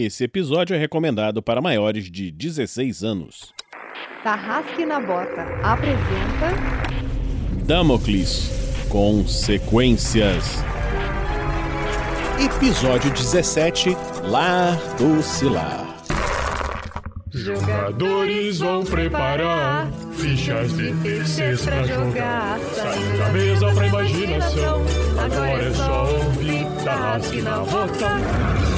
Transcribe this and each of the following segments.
Esse episódio é recomendado para maiores de 16 anos. Tarrasque na Bota apresenta Damocles Consequências. Episódio 17 Lar do Cilar. Jogadores vão preparar fichas de terceiros pra jogar. Saindo da mesa pra imaginação. Agora é só ouvir Tarrasque na Bota.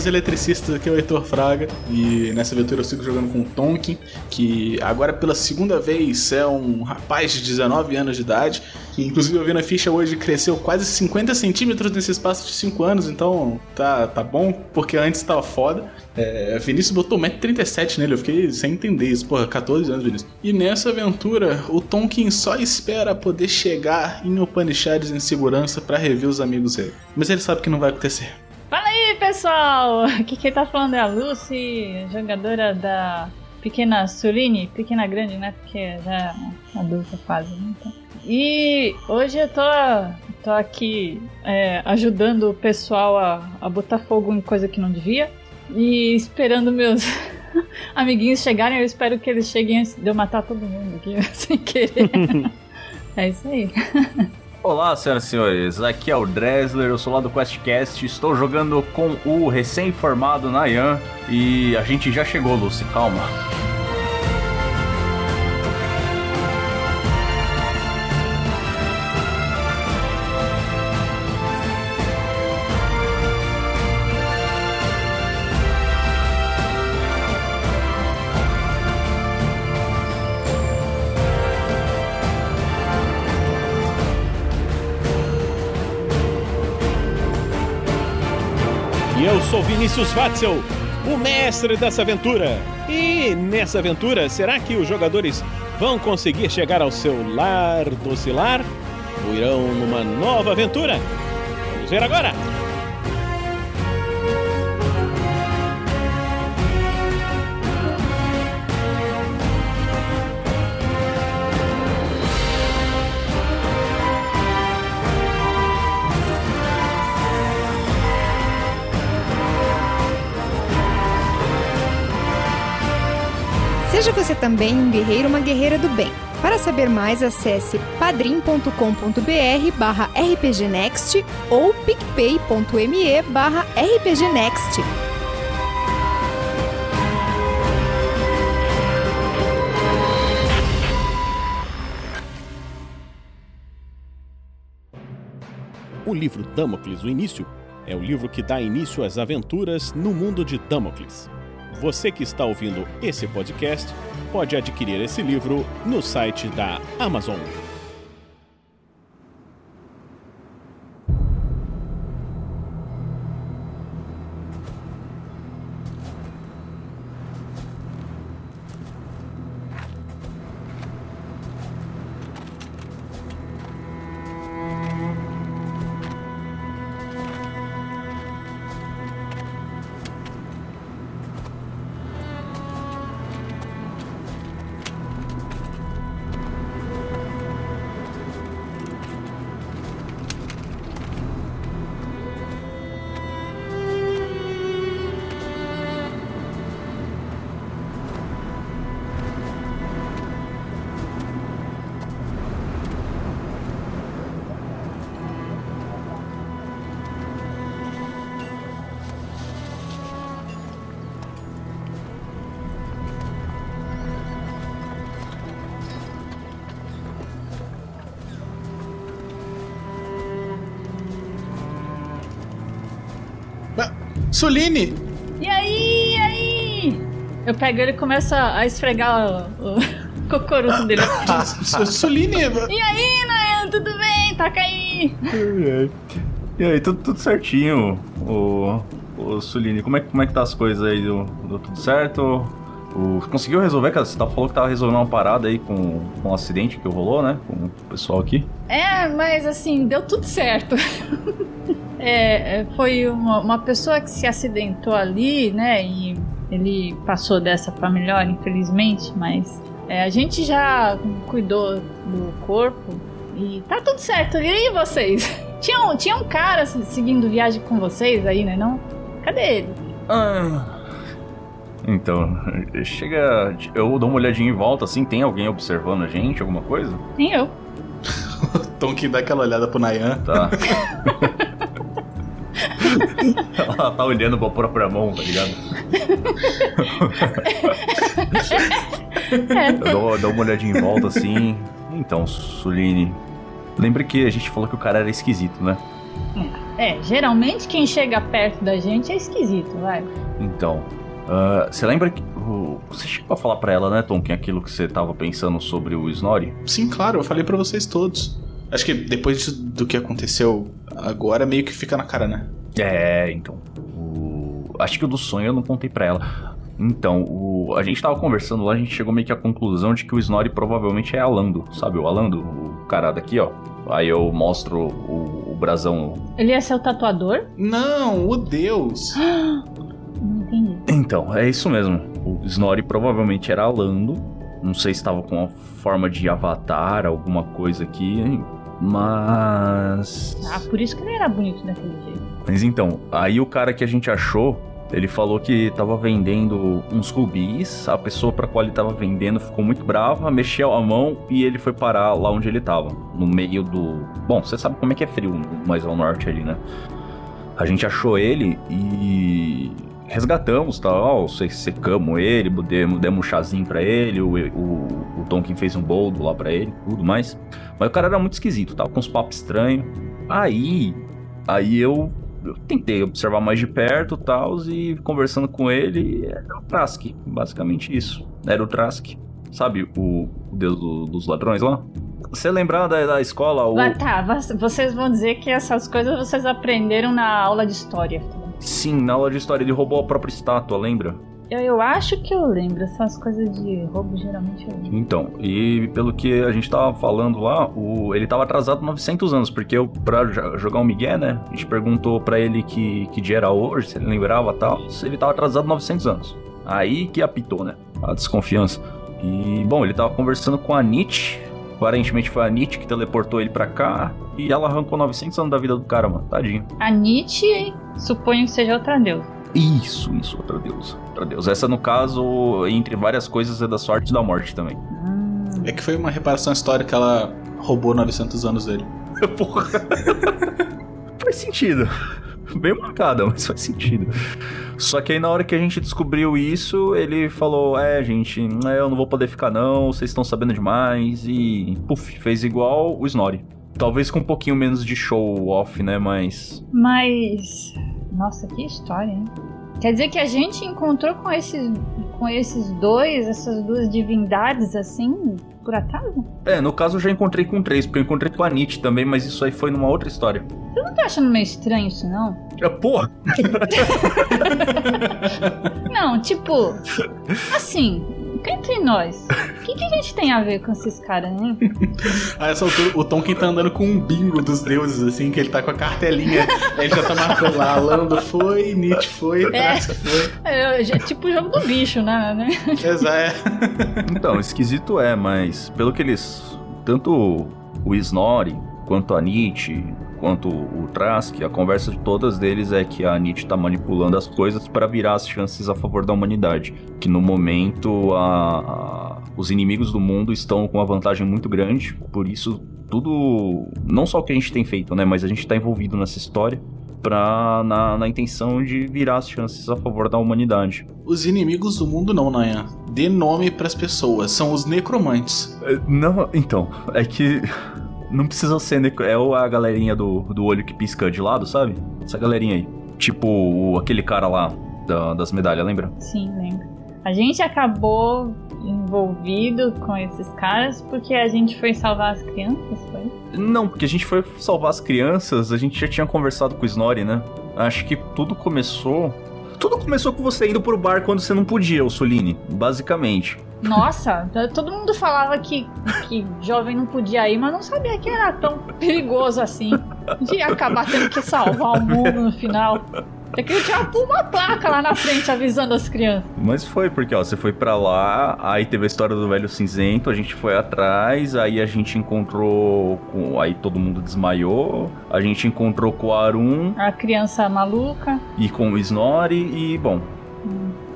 Meus eletricistas, aqui é o Heitor Fraga e nessa aventura eu sigo jogando com o Tonkin, que agora pela segunda vez é um rapaz de 19 anos de idade, que inclusive eu vi na ficha hoje cresceu quase 50 centímetros nesse espaço de 5 anos, então tá, tá bom, porque antes tava foda. É, Vinícius botou 1,37m nele, eu fiquei sem entender isso, porra, 14 anos, Vinícius. E nessa aventura, o Tonkin só espera poder chegar em Upanishads em segurança para rever os amigos dele. Mas ele sabe que não vai acontecer. Fala aí, pessoal! Aqui quem tá falando é a Lucy, jogadora da Pequena Suline, Pequena Grande, né? Porque já é adulta quase, né? Então. E hoje eu tô, tô aqui é, ajudando o pessoal a, a botar fogo em coisa que não devia e esperando meus amiguinhos chegarem. Eu espero que eles cheguem antes de eu matar todo mundo aqui, sem querer. é isso aí. Olá, senhoras e senhores, aqui é o Dresler, eu sou lá do QuestCast, estou jogando com o recém-formado Nayan e a gente já chegou, Lucy, calma. Vinícius Fatzel, o mestre dessa aventura. E nessa aventura, será que os jogadores vão conseguir chegar ao seu lar docilar? Ou irão numa nova aventura? Vamos ver agora! Seja você também um guerreiro uma guerreira do bem. Para saber mais, acesse padrim.com.br barra rpgnext ou picpay.me barra rpgnext. O livro Damocles, o início, é o livro que dá início às aventuras no mundo de Damocles. Você que está ouvindo esse podcast pode adquirir esse livro no site da Amazon. Suline! E aí, e aí? Eu pego ele e começo a esfregar o, o cocoruto dele. Su- Suline! E aí, Nayan, tudo bem? Taca aí! E aí, tudo, tudo certinho, o, o Suline. Como é, como é que tá as coisas aí? Deu, deu tudo certo? O, conseguiu resolver, cara? Você tá, falou que tava resolvendo uma parada aí com, com o acidente que rolou, né? Com o pessoal aqui. É, mas assim, deu tudo certo. É, é, foi uma, uma pessoa que se acidentou ali, né? E ele passou dessa pra melhor, infelizmente, mas é, a gente já cuidou do corpo e tá tudo certo. E aí, vocês? Tinha um, tinha um cara se- seguindo viagem com vocês aí, né? Não? Cadê ele? Ah. Então, chega. Eu dou uma olhadinha em volta, assim, tem alguém observando a gente, alguma coisa? Nem eu. Tonkin dá aquela olhada pro Nayan. Tá. Ela tá olhando pra própria mão, tá ligado? Eu dou, dou uma olhadinha em volta assim. Então, Suline. Lembra que a gente falou que o cara era esquisito, né? É, geralmente quem chega perto da gente é esquisito, vai. Então. ah, você lembra que. você chegou a falar pra ela, né, Tonkin, aquilo que você tava pensando sobre o Snorri? Sim, claro, eu falei pra vocês todos. Acho que depois de- do que aconteceu agora, meio que fica na cara, né? É, então. O... Acho que o do sonho eu não contei pra ela. Então, o... a gente tava conversando lá, a gente chegou meio que à conclusão de que o Snorri provavelmente é Alando, sabe? O Alando, o cara daqui, ó. Aí eu mostro o, o brasão. Ele é seu tatuador? Não, o Deus! Não entendi. Então, é isso mesmo. O Snorri provavelmente era Alando. Não sei se tava com uma forma de avatar, alguma coisa aqui. Mas. Ah, por isso que ele era bonito daquele jeito. Mas então, aí o cara que a gente achou, ele falou que tava vendendo uns rubis, a pessoa pra qual ele tava vendendo ficou muito brava, mexeu a mão e ele foi parar lá onde ele tava, no meio do... Bom, você sabe como é que é frio mais ao norte ali, né? A gente achou ele e resgatamos, tal, se- secamos ele, demos, demos um chazinho pra ele, o, o, o Tonkin fez um boldo lá pra ele, tudo mais. Mas o cara era muito esquisito, tava com uns papos estranhos. Aí, aí eu, eu tentei observar mais de perto, tal, e conversando com ele, era o Trask, basicamente isso. Era o Trask, sabe, o, o deus do- dos ladrões lá? Você lembrar da, da escola, o... Ah, tá, vo- vocês vão dizer que essas coisas vocês aprenderam na aula de história. Sim, na aula de história ele roubou a própria estátua, lembra? Eu, eu acho que eu lembro, essas coisas de roubo geralmente eu lembro. Então, e pelo que a gente tava falando lá, o, ele tava atrasado 900 anos, porque eu, pra jo- jogar um migué, né, a gente perguntou pra ele que, que dia era hoje, se ele lembrava tal, se ele tava atrasado 900 anos. Aí que apitou, né, a desconfiança. E, bom, ele tava conversando com a Nietzsche, aparentemente foi a Nietzsche que teleportou ele pra cá, e ela arrancou 900 anos da vida do cara, mano, tadinho. A Nietzsche, suponho que seja outra deusa. Isso, isso, outra deusa, outra deusa. Essa, no caso, entre várias coisas, é da sorte e da morte também. É que foi uma reparação histórica, ela roubou 900 anos dele. Porra. faz sentido. Bem marcada, mas faz sentido. Só que aí na hora que a gente descobriu isso, ele falou: É, gente, é, eu não vou poder ficar não, vocês estão sabendo demais. E, puf, fez igual o Snorri. Talvez com um pouquinho menos de show off, né? Mas. Mas. Nossa, que história, hein? Quer dizer que a gente encontrou com esses, com esses dois, essas duas divindades assim, por acaso? É, no caso eu já encontrei com três, porque eu encontrei com a Nietzsche também, mas isso aí foi numa outra história. Você não tá achando meio estranho isso, não? É, porra! Não, tipo. Assim, entre nós. O que, que a gente tem a ver com esses caras, hein? A essa altura, o Tonkin tá andando com um bingo dos deuses, assim, que ele tá com a cartelinha. Aí ele já tá marcando lá. Lando foi, Nietzsche foi, É. Trask foi. É, é tipo o jogo do bicho, né? né? Exato. Então, esquisito é, mas pelo que eles. Tanto o Snorri, quanto a Nietzsche, quanto o Trask, a conversa de todas deles é que a Nietzsche tá manipulando as coisas para virar as chances a favor da humanidade. Que no momento a- a- os inimigos do mundo estão com uma vantagem muito grande, por isso tudo. Não só o que a gente tem feito, né? Mas a gente tá envolvido nessa história. Pra, na, na intenção de virar as chances a favor da humanidade. Os inimigos do mundo não, Nayan. Dê nome pras pessoas. São os necromantes. É, Não, então, é que não precisa ser necro... É o- a galerinha do, do olho que pisca de lado, sabe? Essa galerinha aí. Tipo o- aquele cara lá da- das medalhas, lembra? Sim, lembro. A gente acabou envolvido com esses caras porque a gente foi salvar as crianças, foi? Não, porque a gente foi salvar as crianças, a gente já tinha conversado com o Snorri, né? Acho que tudo começou. Tudo começou com você indo pro bar quando você não podia, o Soline, basicamente. Nossa, todo mundo falava que, que jovem não podia ir, mas não sabia que era tão perigoso assim. De acabar tendo que salvar o mundo no final. Até que eu tinha uma placa lá na frente avisando as crianças. Mas foi, porque ó, você foi pra lá, aí teve a história do velho cinzento, a gente foi atrás, aí a gente encontrou com. Aí todo mundo desmaiou, a gente encontrou com o Arun A criança maluca. e com o Snorri, e bom.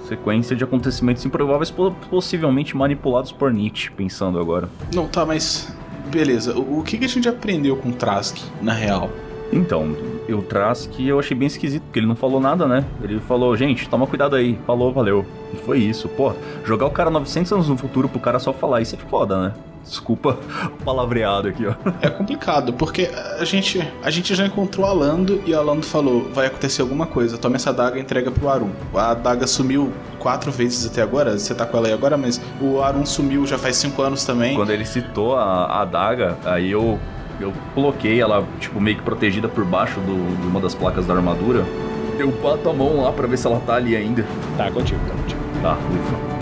Sequência de acontecimentos improváveis, po- possivelmente manipulados por Nietzsche, pensando agora. Não, tá, mas. Beleza. O, o que, que a gente aprendeu com o Trask, na real? Então, o Trask eu achei bem esquisito, porque ele não falou nada, né? Ele falou, gente, toma cuidado aí. Falou, valeu. E foi isso. Pô, jogar o cara 900 anos no futuro pro cara só falar isso é foda, né? Desculpa o palavreado aqui, ó. É complicado, porque a gente, a gente já encontrou a Lando e a Lando falou: vai acontecer alguma coisa, tome essa daga e entrega pro Arun. A daga sumiu quatro vezes até agora, você tá com ela aí agora, mas o Arun sumiu já faz cinco anos também. Quando ele citou a, a adaga, aí eu, eu coloquei ela, tipo, meio que protegida por baixo do- de uma das placas da armadura. Eu bato a mão lá pra ver se ela tá ali ainda. Tá, contigo, tá contigo. Tá, ufa.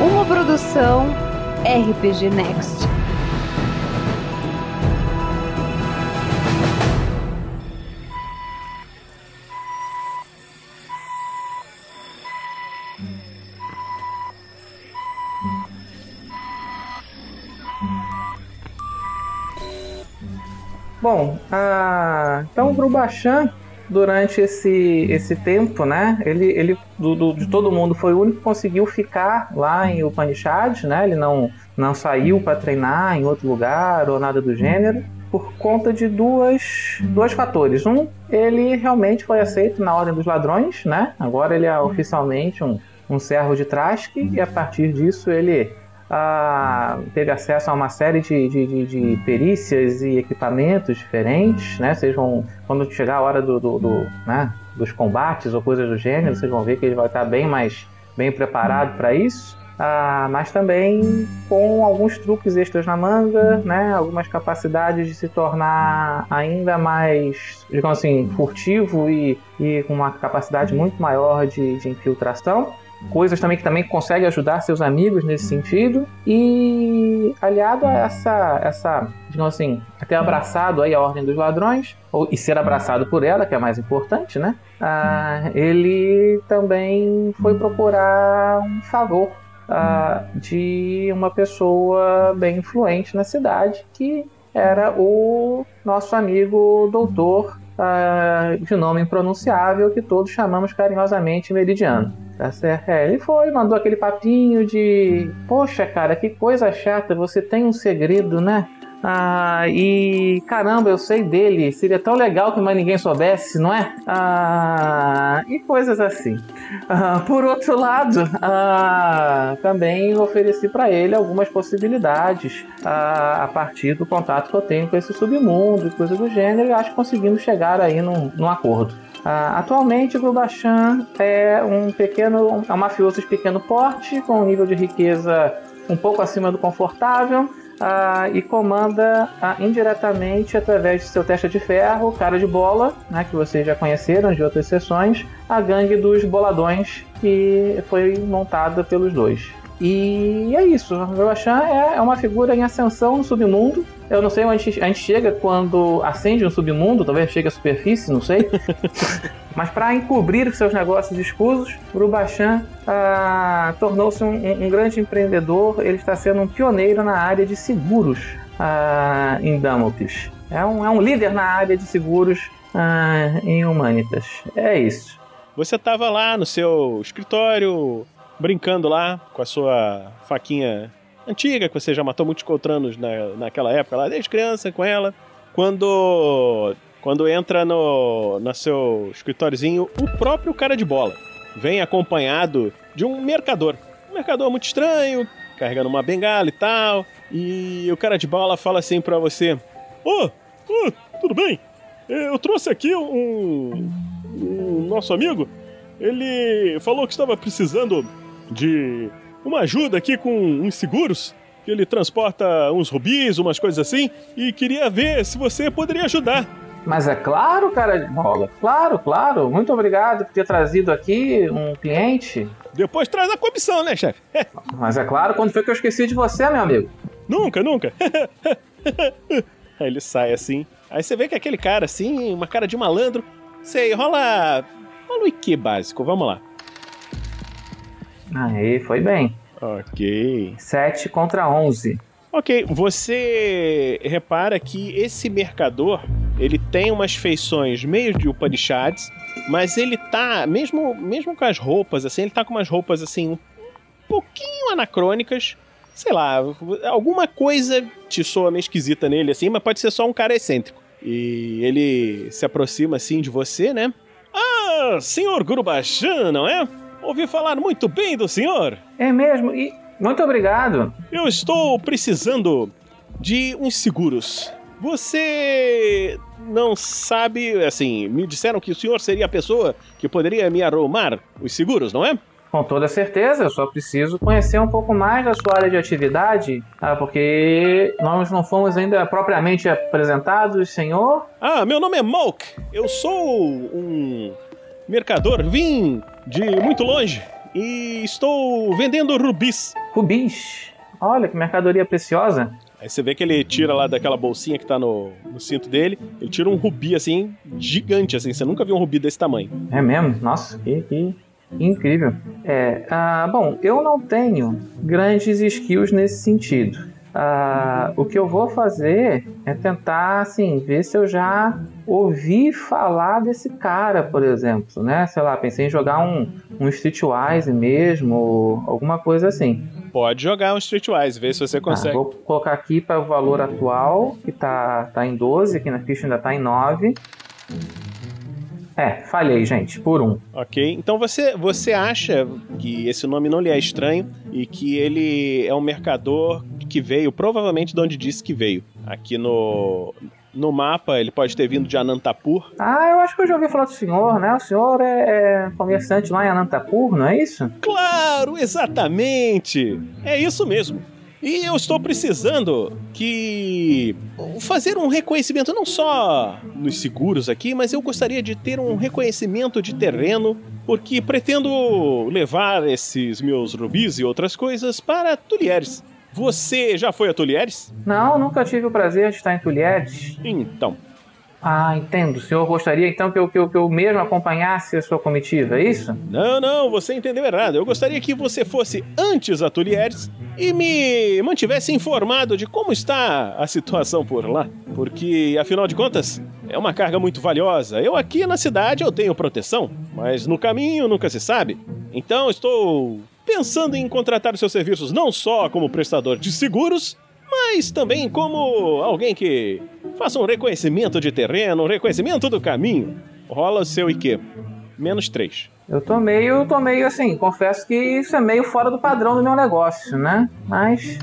Uma produção RPG Next. O Grubachan, durante esse, esse tempo, né, ele, ele do, do- de todo mundo foi o único que conseguiu ficar lá em Upanishad, né, ele não, não saiu para treinar em outro lugar ou nada do gênero, por conta de duas, dois fatores. Um, ele realmente foi aceito na Ordem dos Ladrões, né, agora ele é oficialmente um, um servo de Trask e a partir disso ele ah, teve acesso a uma série de, de, de- de perícias e equipamentos diferentes, né? Vão, quando chegar a hora do, do- do, né, dos combates ou coisas do gênero, vocês vão ver que ele vai estar bem mais bem preparado para isso. Ah, mas também com alguns truques extras na manga, né? Algumas capacidades de se tornar ainda mais, digamos assim, furtivo e, e com uma capacidade muito maior de, de infiltração coisas também que também consegue ajudar seus amigos nesse sentido. E aliado a essa essa digamos assim até abraçado aí a ordem dos ladrões ou, e ser abraçado por ela que é mais importante né? Ah, ele também foi procurar um favor ah, de uma pessoa bem influente na cidade que era o nosso amigo doutor ah, de nome impronunciável que todos chamamos carinhosamente Meridiano. Tá certo? É, ele foi, mandou aquele papinho de: Poxa, cara, que coisa chata, você tem um segredo, né? Ah, e caramba, eu sei dele, seria tão legal que mais ninguém soubesse, não é? Ah, e coisas assim. Ah, por outro lado, ah, também ofereci para ele algumas possibilidades ah, a partir do contato que eu tenho com esse submundo e coisa do gênero, e acho que conseguimos chegar aí num, num acordo. Ah, atualmente, o Grubachan é um pequeno, é um mafioso de pequeno porte, com um nível de riqueza um pouco acima do confortável, ah, e comanda ah, indiretamente através de seu testa de ferro, cara de bola, né, que vocês já conheceram de outras sessões, a gangue dos boladões que foi montada pelos dois. E é isso, o Grubachan é, é uma figura em ascensão no submundo. Eu não sei onde a gente chega quando acende um submundo, talvez chegue à superfície, não sei. Mas para encobrir seus negócios escusos, Grubachan ah, tornou-se um, um- grande empreendedor. Ele está sendo um pioneiro na área de seguros ah, em Damocles. É um, é um líder na área de seguros ah, em Humanitas. É isso. Você tava lá no seu escritório, brincando lá com a sua faquinha antiga, que você já matou muitos coltranos na, naquela época lá, desde criança com ela. Quando quando entra no, no seu escritóriozinho o próprio cara de bola. Vem acompanhado de um mercador. Um mercador muito estranho, carregando uma bengala e tal. E o cara de bola fala assim pra você: Ô, oh, oh, tudo bem? Eu trouxe aqui um, um nosso amigo. Ele falou que estava precisando de uma ajuda aqui com uns seguros. Que ele transporta uns rubis, umas coisas assim. E queria ver se você poderia ajudar. Mas é claro, cara de bola. Claro, claro. Muito obrigado por ter trazido aqui um cliente. Depois traz a comissão, né, chefe? Mas é claro, quando foi que eu esqueci de você, meu amigo? Nunca, nunca. Aí ele sai assim. Aí você vê que aquele cara, assim, uma cara de malandro. Sei, rola. Rola o IQ básico, vamos lá. Aí, foi bem. Ok. 7 contra 11. Ok, você repara que esse mercador, ele tem umas feições meio de Upanishads, mas ele tá, mesmo, mesmo com as roupas, assim, ele tá com umas roupas, assim, um pouquinho anacrônicas, sei lá, alguma coisa te soa meio esquisita nele, assim, mas pode ser só um cara excêntrico. E ele se aproxima, assim, de você, né? Ah, senhor Gurubachan, não é? Ouvi falar muito bem do senhor. É mesmo, e muito obrigado. Eu estou precisando de uns seguros. Você não sabe, assim, me disseram que o senhor seria a pessoa que poderia me arrumar os seguros, não é? Com toda certeza, eu só preciso conhecer um pouco mais da sua área de atividade, ah, porque nós não fomos ainda propriamente apresentados, senhor. Ah, meu nome é Malk. Eu sou um mercador. Vim de muito longe e estou vendendo rubis. Rubis? Olha que mercadoria preciosa. Aí você vê que ele tira lá daquela bolsinha que tá no, no, cinto dele, ele tira um rubi assim, gigante, assim. Você nunca viu um rubi desse tamanho. É mesmo? Nossa, que, que incrível. É, ah, bom, eu não tenho grandes skills nesse sentido. Ah, o que eu vou fazer é tentar, assim, ver se eu já ouvi falar desse cara, por exemplo, né? Sei lá, pensei em jogar um, um Streetwise mesmo, ou alguma coisa assim. Pode jogar um Streetwise, ver se você consegue. Ah, vou colocar aqui para o valor atual, que tá, tá em 12, aqui na ficha ainda tá em 9. É, falhei, gente, por um. Ok, então você, você acha que esse nome não lhe é estranho e que ele é um mercador que veio, provavelmente de onde disse que veio. Aqui no, no mapa, ele pode ter vindo de Anantapur. Ah, eu acho que eu já ouvi falar do senhor, né? O senhor é, é comerciante lá em Anantapur, não é isso? Claro, exatamente! É isso mesmo. E eu estou precisando que fazer um reconhecimento não só nos seguros aqui, mas eu gostaria de ter um reconhecimento de terreno, porque pretendo levar esses meus rubis e outras coisas para Tulieres. Você já foi a Tulieres? Não, nunca tive o prazer de estar em Tulieres. Então, ah, entendo. O senhor gostaria então que eu, que eu, que eu mesmo acompanhasse a sua comitiva, é isso? Não, não, você entendeu errado. Eu gostaria que você fosse antes a Tulieres e me mantivesse informado de como está a situação por lá. Porque, afinal de contas, é uma carga muito valiosa. Eu aqui na cidade eu tenho proteção, mas no caminho nunca se sabe. Então estou pensando em contratar os seus serviços não só como prestador de seguros, mas também como alguém que faça um reconhecimento de terreno, um reconhecimento do caminho. Rola o seu IQ. Menos 3. Eu tô meio, tô meio assim, confesso que isso é meio fora do padrão do meu negócio, né? Mas.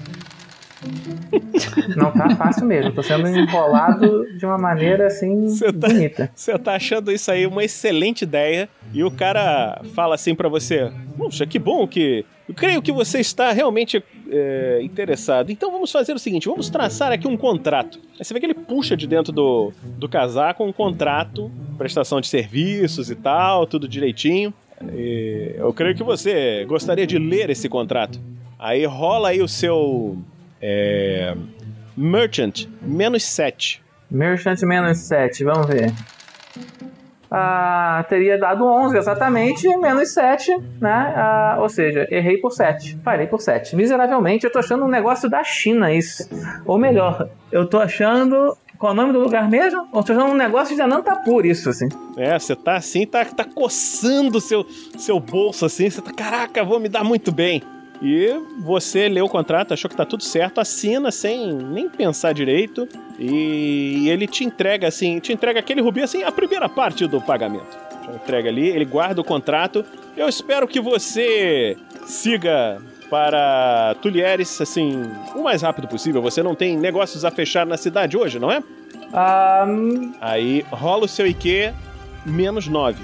Não tá fácil mesmo, tô sendo enrolado de uma maneira assim cê tá, bonita. Você tá achando isso aí uma excelente ideia e o cara fala assim para você: Puxa, que bom que eu creio que você está realmente é, interessado. Então vamos fazer o seguinte: vamos traçar aqui um contrato. Aí você vê que ele puxa de dentro do, do casaco um contrato, prestação de serviços e tal, tudo direitinho. E eu creio que você gostaria de ler esse contrato. Aí rola aí o seu. É, merchant, menos 7. Merchant menos 7, vamos ver ah, teria dado 11 exatamente, menos 7, né? Ah, ou seja, errei por 7, parei por 7. Miseravelmente, eu tô achando um negócio da China isso. Ou melhor, eu tô achando qual é o nome do lugar mesmo? Tô achando um negócio de Anantapur, isso, assim. É, você tá assim, tá, tá coçando seu, seu bolso assim, você tá, caraca, vou me dar muito bem. E você lê o contrato, achou que tá tudo certo, assina sem nem pensar direito. E ele te entrega assim, te entrega aquele rubi assim, a primeira parte do pagamento. Te entrega ali, ele guarda o contrato. Eu espero que você siga para Tulieres, assim, o mais rápido possível. Você não tem negócios a fechar na cidade hoje, não é? Ah, Aí rola o seu IQ menos 9.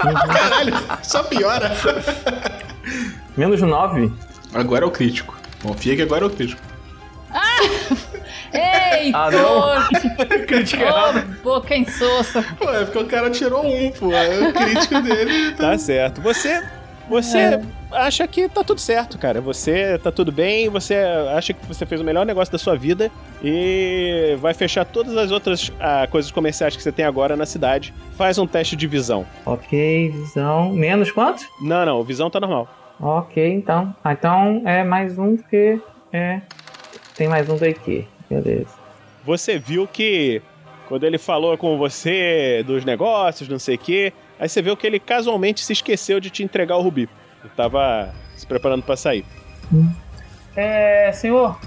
Caralho, só piora. menos 9. Agora é o crítico. Confia que agora é o crítico. Ei, Ah, não. Errada. Ô, boca insossa. Pô, é porque o cara tirou um, pô. É o crítico dele. Tá certo. Você. Você É. acha que tá tudo certo, cara. Você tá tudo bem, você acha que você fez o melhor negócio da sua vida e vai fechar todas as outras ah, coisas comerciais que você tem agora na cidade. Faz um teste de visão. Ok, visão. Menos quanto? Não, não, visão tá normal. Ok, então. Ah, então é mais um que é. Tem mais um daqui. Beleza. Você viu que quando ele falou com você dos negócios, não sei o quê, aí você viu que ele casualmente se esqueceu de te entregar o rubi. Ele tava se preparando pra sair. É, senhor.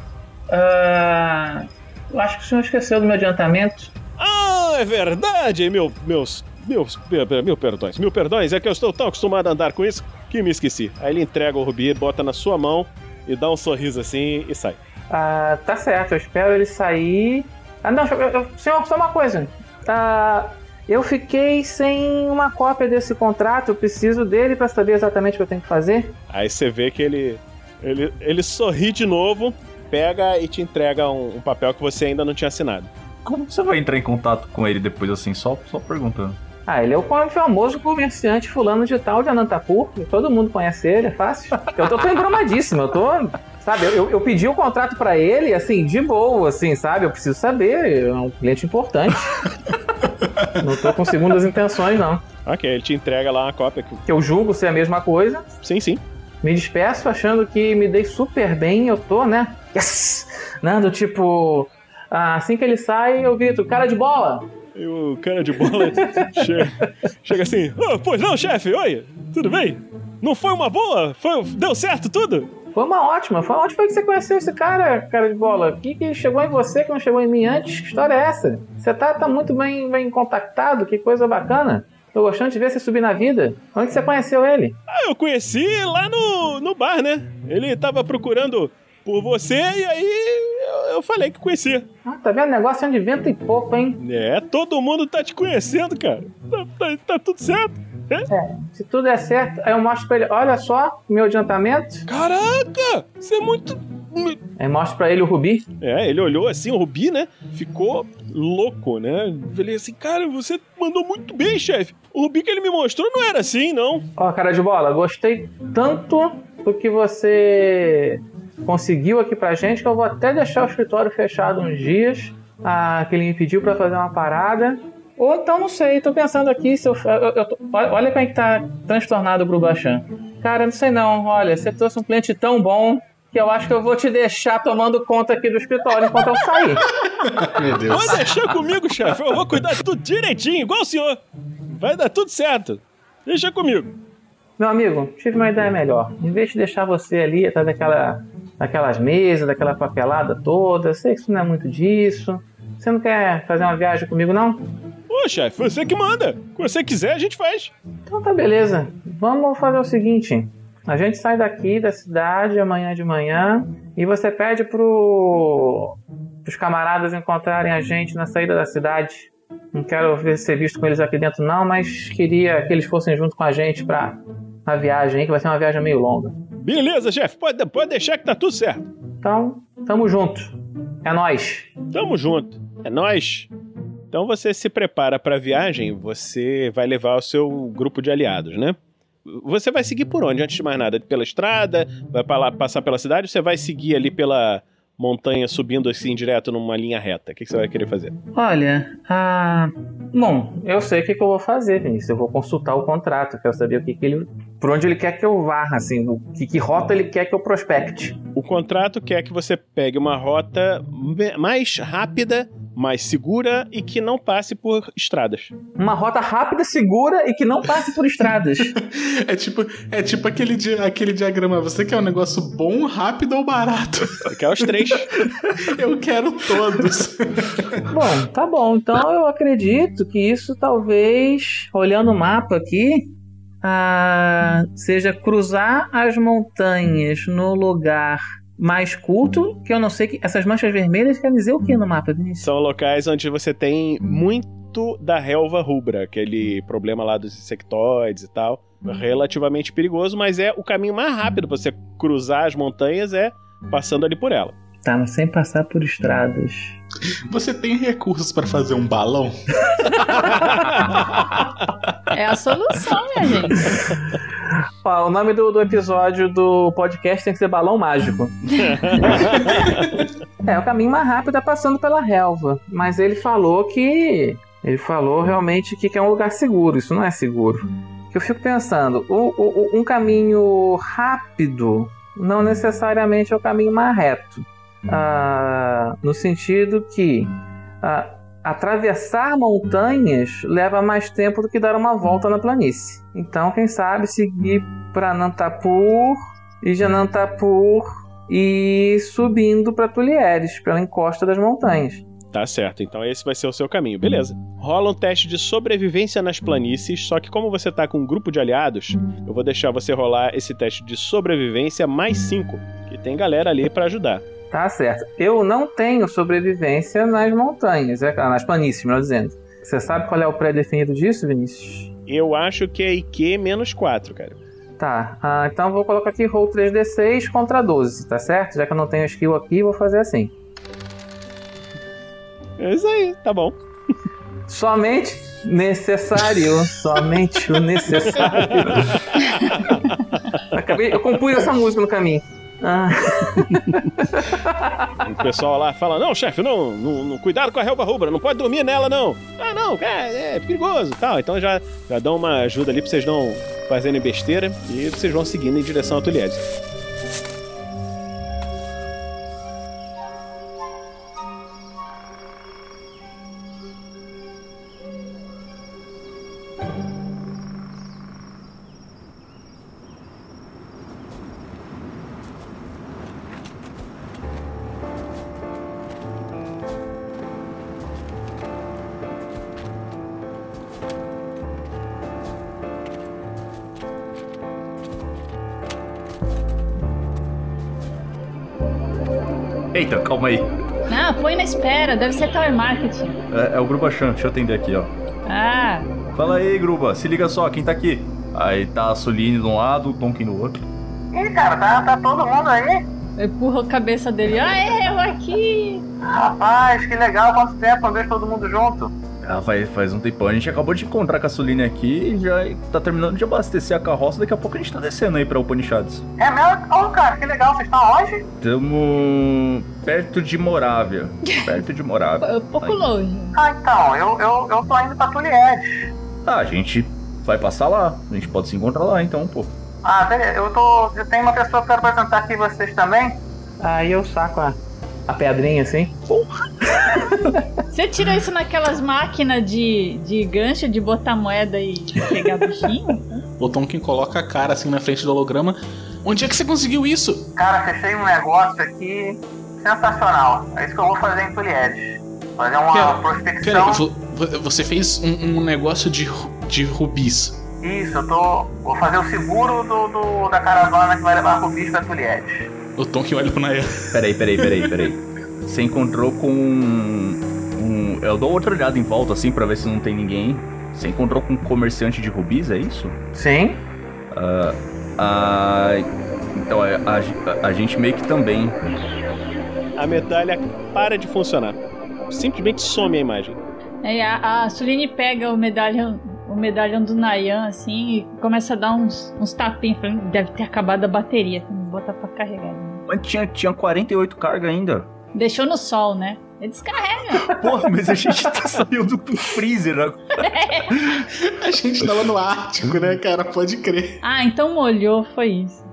ah, eu acho que o senhor esqueceu do meu adiantamento. Ah, é verdade, meu, meus, meus, mil perdões, mil perdões, é que eu estou tão acostumado a andar com isso que me esqueci. Aí ele entrega o rubi, bota na sua mão e dá um sorriso assim e sai. Ah, tá certo, eu espero ele sair. Ah, não, eu- eu- senhor, só uma coisa. Ah, eu fiquei sem uma cópia desse contrato, eu preciso dele pra saber exatamente o que eu tenho que fazer. Aí você vê que ele, ele, ele sorri de novo, pega e te entrega um, um papel que você ainda não tinha assinado. Como você vai entrar em contato com ele depois assim, só, só perguntando? Ah, ele é o famoso comerciante fulano de tal de Anantapur. Todo mundo conhece ele, é fácil. Eu tô, tô embromadíssimo, eu tô. Sabe, eu, eu pedi o contrato pra ele, assim, de boa, assim, sabe? Eu preciso saber, é um cliente importante. Não tô com segundas intenções, não. Ok, ele te entrega lá uma cópia. Que... Que eu julgo ser a mesma coisa. Sim, sim. Me despeço achando que me dei super bem, eu tô, né? Yes! Nando, tipo. ah, Assim que ele sai, eu grito, cara de bola! E o cara de bola chega, chega assim: "Ô, Pois não, chefe, oi, tudo bem? Não foi uma boa? Foi, deu certo tudo? Foi uma ótima. Foi onde foi que você conheceu esse cara, cara de bola? O que, que chegou em você que não chegou em mim antes? Que história é essa? Você tá, tá muito bem, bem contactado, que coisa bacana. Tô gostando de ver você subir na vida. Onde você conheceu ele? Ah, eu conheci lá no, no bar, né? Ele tava procurando por você e aí eu, eu falei que conhecia. Ah, tá vendo? Negócio é de vento e pouco, hein? É, todo mundo tá te conhecendo, cara. Tá, tá- tá tudo certo. É? Se tudo der certo, aí eu mostro pra ele: olha só, meu adiantamento. Caraca, você é muito. Aí mostro pra ele o Rubi. É, ele olhou assim, o Rubi, né? Ficou louco, né? Falei assim, cara, você mandou muito bem, chefe. O Rubi que ele me mostrou não era assim, não. Ó, cara de bola, gostei tanto do que você conseguiu aqui pra gente que eu vou até deixar o escritório fechado uns dias. Ah, que ele me pediu pra fazer uma parada. Ou então, não sei, tô pensando aqui se eu. eu- eu olha como é que tá transtornado o Grubachan. Cara, não sei não. Olha, você trouxe um cliente tão bom que eu acho que eu vou te deixar tomando conta aqui do escritório enquanto eu sair. Meu Deus. Pode deixar comigo, chefe. Eu vou cuidar de tudo direitinho, igual o senhor. Vai dar tudo certo. Deixa comigo. Meu amigo, tive uma ideia melhor. Em vez de deixar você ali atrás daquela, daquelas mesas, daquela papelada toda, sei que isso não é muito disso. Você não quer fazer uma viagem comigo, não? Ô, chefe, você que manda. Se você quiser, a gente faz. Então tá beleza. Vamos fazer o seguinte. A gente sai daqui da cidade amanhã de manhã e você pede pro os camaradas encontrarem a gente na saída da cidade. Não quero ver ser visto com eles aqui dentro não, mas queria que eles fossem junto com a gente pra a viagem, aí, que vai ser uma viagem meio longa. Beleza, chefe. Pode, pode deixar que tá tudo certo. Então, tamo junto. É nóis. Tamo junto. É nóis. Então você se prepara pra viagem, você vai levar o seu grupo de aliados, né? Você vai seguir por onde? Antes de mais nada, pela estrada, vai lá, passar pela cidade, você vai seguir ali pela montanha, subindo assim direto numa linha reta? O que que você vai querer fazer? Olha, ah, bom, eu sei o que, que eu vou fazer, Vinícius. Eu vou consultar o contrato, quero saber o que, que ele. Por onde ele quer que eu vá, assim, o que, que rota ele quer que eu prospecte. O contrato quer que você pegue uma rota mais rápida mais segura e que não passe por estradas. Uma rota rápida, segura e que não passe por estradas. É tipo, é tipo aquele, di- aquele diagrama. Você quer um negócio bom, rápido ou barato? Você quer os três. Eu quero todos. bom, tá bom. Então eu acredito que isso talvez, olhando o mapa aqui, ah, seja cruzar as montanhas no lugar mais culto, que eu não sei que essas manchas vermelhas querem dizer o que no mapa, Vinícius? São locais onde você tem muito da relva rubra, aquele problema lá dos insectoides e tal. Relativamente perigoso, mas é o caminho mais rápido pra você cruzar as montanhas é passando ali por ela. Tá, mas sem passar por estradas. Você tem recursos pra fazer um balão? É a solução, minha gente. Ó, o nome do, do episódio do podcast tem que ser Balão Mágico. é, o caminho mais rápido é passando pela relva. Mas ele falou que. Ele falou realmente que, que é um lugar seguro. Isso não é seguro. Que eu fico pensando, o- o- um caminho rápido não necessariamente é o caminho mais reto. Ah, no sentido que ah, atravessar montanhas leva mais tempo do que dar uma volta na planície. Então, quem sabe seguir para Nantapur e de Anantapur e subindo para Tulieres, pela encosta das montanhas. Tá certo, então esse vai ser o seu caminho, beleza. Rola um teste de sobrevivência nas planícies, só que como você tá com um grupo de aliados, eu vou deixar você rolar esse teste de sobrevivência mais 5, que tem galera ali pra ajudar. Tá certo. Eu não tenho sobrevivência nas montanhas, é, nas planícies, melhor dizendo. Você sabe qual é o pré-definido disso, Vinícius? Eu acho que é IQ menos 4, cara. Tá, ah, então eu vou colocar aqui roll 3d6 contra 12, tá certo? Já que eu não tenho skill aqui, vou fazer assim. É isso aí, tá bom. Somente necessário, somente o necessário. Acabei, eu compus essa música no caminho. Ah, O pessoal lá fala: Não, chefe, não, não, não, cuidado com a relva rubra, não pode dormir nela, não. Ah, não, é, é perigoso tal. Então já, já dão uma ajuda ali pra vocês não fazerem besteira e vocês vão seguindo em direção a Tuliedes. Calma aí. Ah, põe na espera, deve ser telemarketing. É, é o Gruba Chan, deixa eu atender aqui, ó. Ah, Fala aí, Gruba, se liga só, quem tá aqui? Aí tá a Soline de um lado, o Tonkin do outro. Ih, cara, tá, tá todo mundo aí? eu empurro a cabeça dele. Ah, é, eu aqui. Rapaz, que legal, quanto tempo não vejo todo mundo junto. Ah, faz, faz um tempão. A gente acabou de encontrar a Soline aqui e já tá terminando de abastecer a carroça. Daqui a pouco a gente tá descendo aí pra Upanishads. É mesmo? Ô, cara, que legal, vocês estão onde? Tamo perto de Morávia. Perto de Morávia. Um pouco longe. Ah, então, eu, eu, eu tô indo pra Tulieres. Ah, a gente vai passar lá. A gente pode se encontrar lá então, pô. Ah, beleza, eu tô. Eu tenho uma pessoa pra apresentar aqui vocês também. Aí eu saco a, a pedrinha assim. Você tira isso naquelas máquinas de, de gancho de botar moeda e pegar bichinho? O Tonkin coloca a cara assim na frente do holograma. Onde é que você conseguiu isso? Cara, fechei um negócio aqui sensacional. É isso que eu vou fazer em Tulieres. Fazer uma Pera- prospecção. Vo- você fez um, um negócio de, de rubis. Isso, eu tô. Vou fazer o seguro do, do- da caravana que vai levar rubis pra Tulieres. O Tonkin olha pro Nayan. Peraí, peraí, peraí, peraí. Você encontrou com um, um- Eu dou outra olhada em volta assim pra ver se não tem ninguém. Você encontrou com um comerciante de rubis, é isso? Sim. Ah. Então é, a, a- a gente meio que também. A medalha para de funcionar. Simplesmente some a imagem. Aí a, a Suline pega o medalhão, o medalhão do Nayan, assim, e começa a dar uns, uns tapinhos. Deve ter acabado a bateria. Vamos botar pra carregar. né? Mas tinha, tinha 48 carga ainda. Deixou no sol, né? Ele descarrega. Porra, mas a gente tá saindo do freezer agora. A gente tava no Ártico, né, cara? Pode crer. Ah, então molhou, foi isso.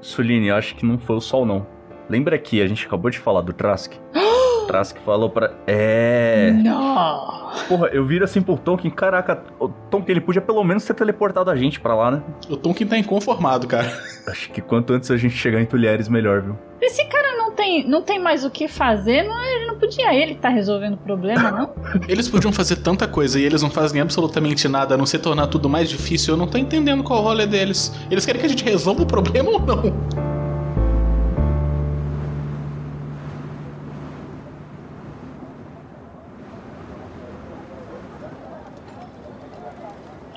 Suline, eu acho que não foi o sol, não. Lembra que a gente acabou de falar do Trask? Trask falou pra. É. Não! Porra, eu viro assim pro Tonkin, caraca, o Tonkin, ele podia pelo menos ter teleportado a gente pra lá, né? O Tonkin tá inconformado, cara. Acho que quanto antes a gente chegar em Tulheres, melhor, viu? Esse cara não tem, não tem mais o que fazer, não, ele não podia ele estar resolvendo o problema, não? Eles podiam fazer tanta coisa e eles não fazem absolutamente nada a não ser tornar tudo mais difícil. Eu não tô entendendo qual o rolê deles. Eles querem que a gente resolva o problema ou não?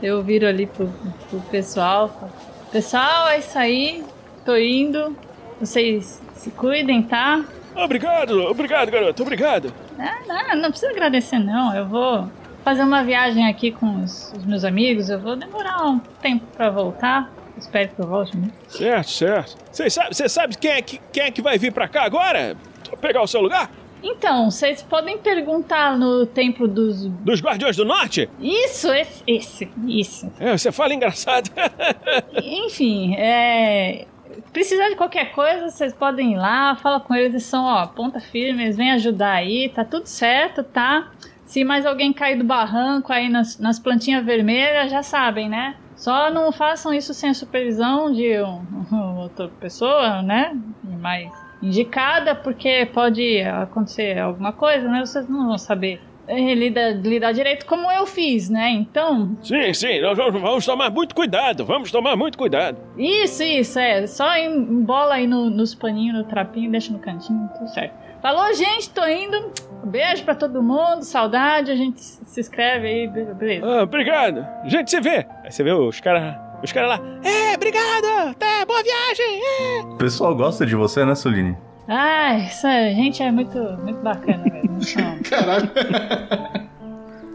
Eu viro ali pro, pro pessoal, pessoal, é isso aí, tô indo, vocês se cuidem, tá? Obrigado, obrigado, garoto, obrigado. Ah, não, não precisa agradecer não, eu vou fazer uma viagem aqui com os, os meus amigos, eu vou demorar um tempo pra voltar, espero que eu volte, né? Certo, certo. Você sabe, sabe quem, é que, quem é que vai vir pra cá agora? Pegar o seu lugar? Então, vocês podem perguntar no templo dos... Dos Guardiões do Norte? Isso, esse, esse, isso. É, você fala engraçado. Enfim, é... Precisar de qualquer coisa, vocês podem ir lá, fala com eles, eles são, ó, ponta firme, eles vêm ajudar aí, tá tudo certo, tá? Se mais alguém cair do barranco aí nas, nas plantinhas vermelhas, já sabem, né? Só não façam isso sem a supervisão de um, um, outra pessoa, né? Mais indicada, porque pode acontecer alguma coisa, né? Vocês não vão saber lidar, lidar direito como eu fiz, né? Então. Sim, sim, nós vamos, tomar muito cuidado, vamos tomar muito cuidado. Isso, isso, é. Só embola aí no, nos paninhos, no trapinho, deixa no cantinho, tudo certo. Falou, gente, tô indo. Beijo pra todo mundo, saudade, a gente se inscreve aí, beleza. Ah, obrigado. Gente se vê. Aí você vê os caras. Os caras lá. É, obrigado! Tá, boa viagem! É. O pessoal gosta de você, né, Soline? Ai, essa gente é muito, muito bacana, velho. Caralho.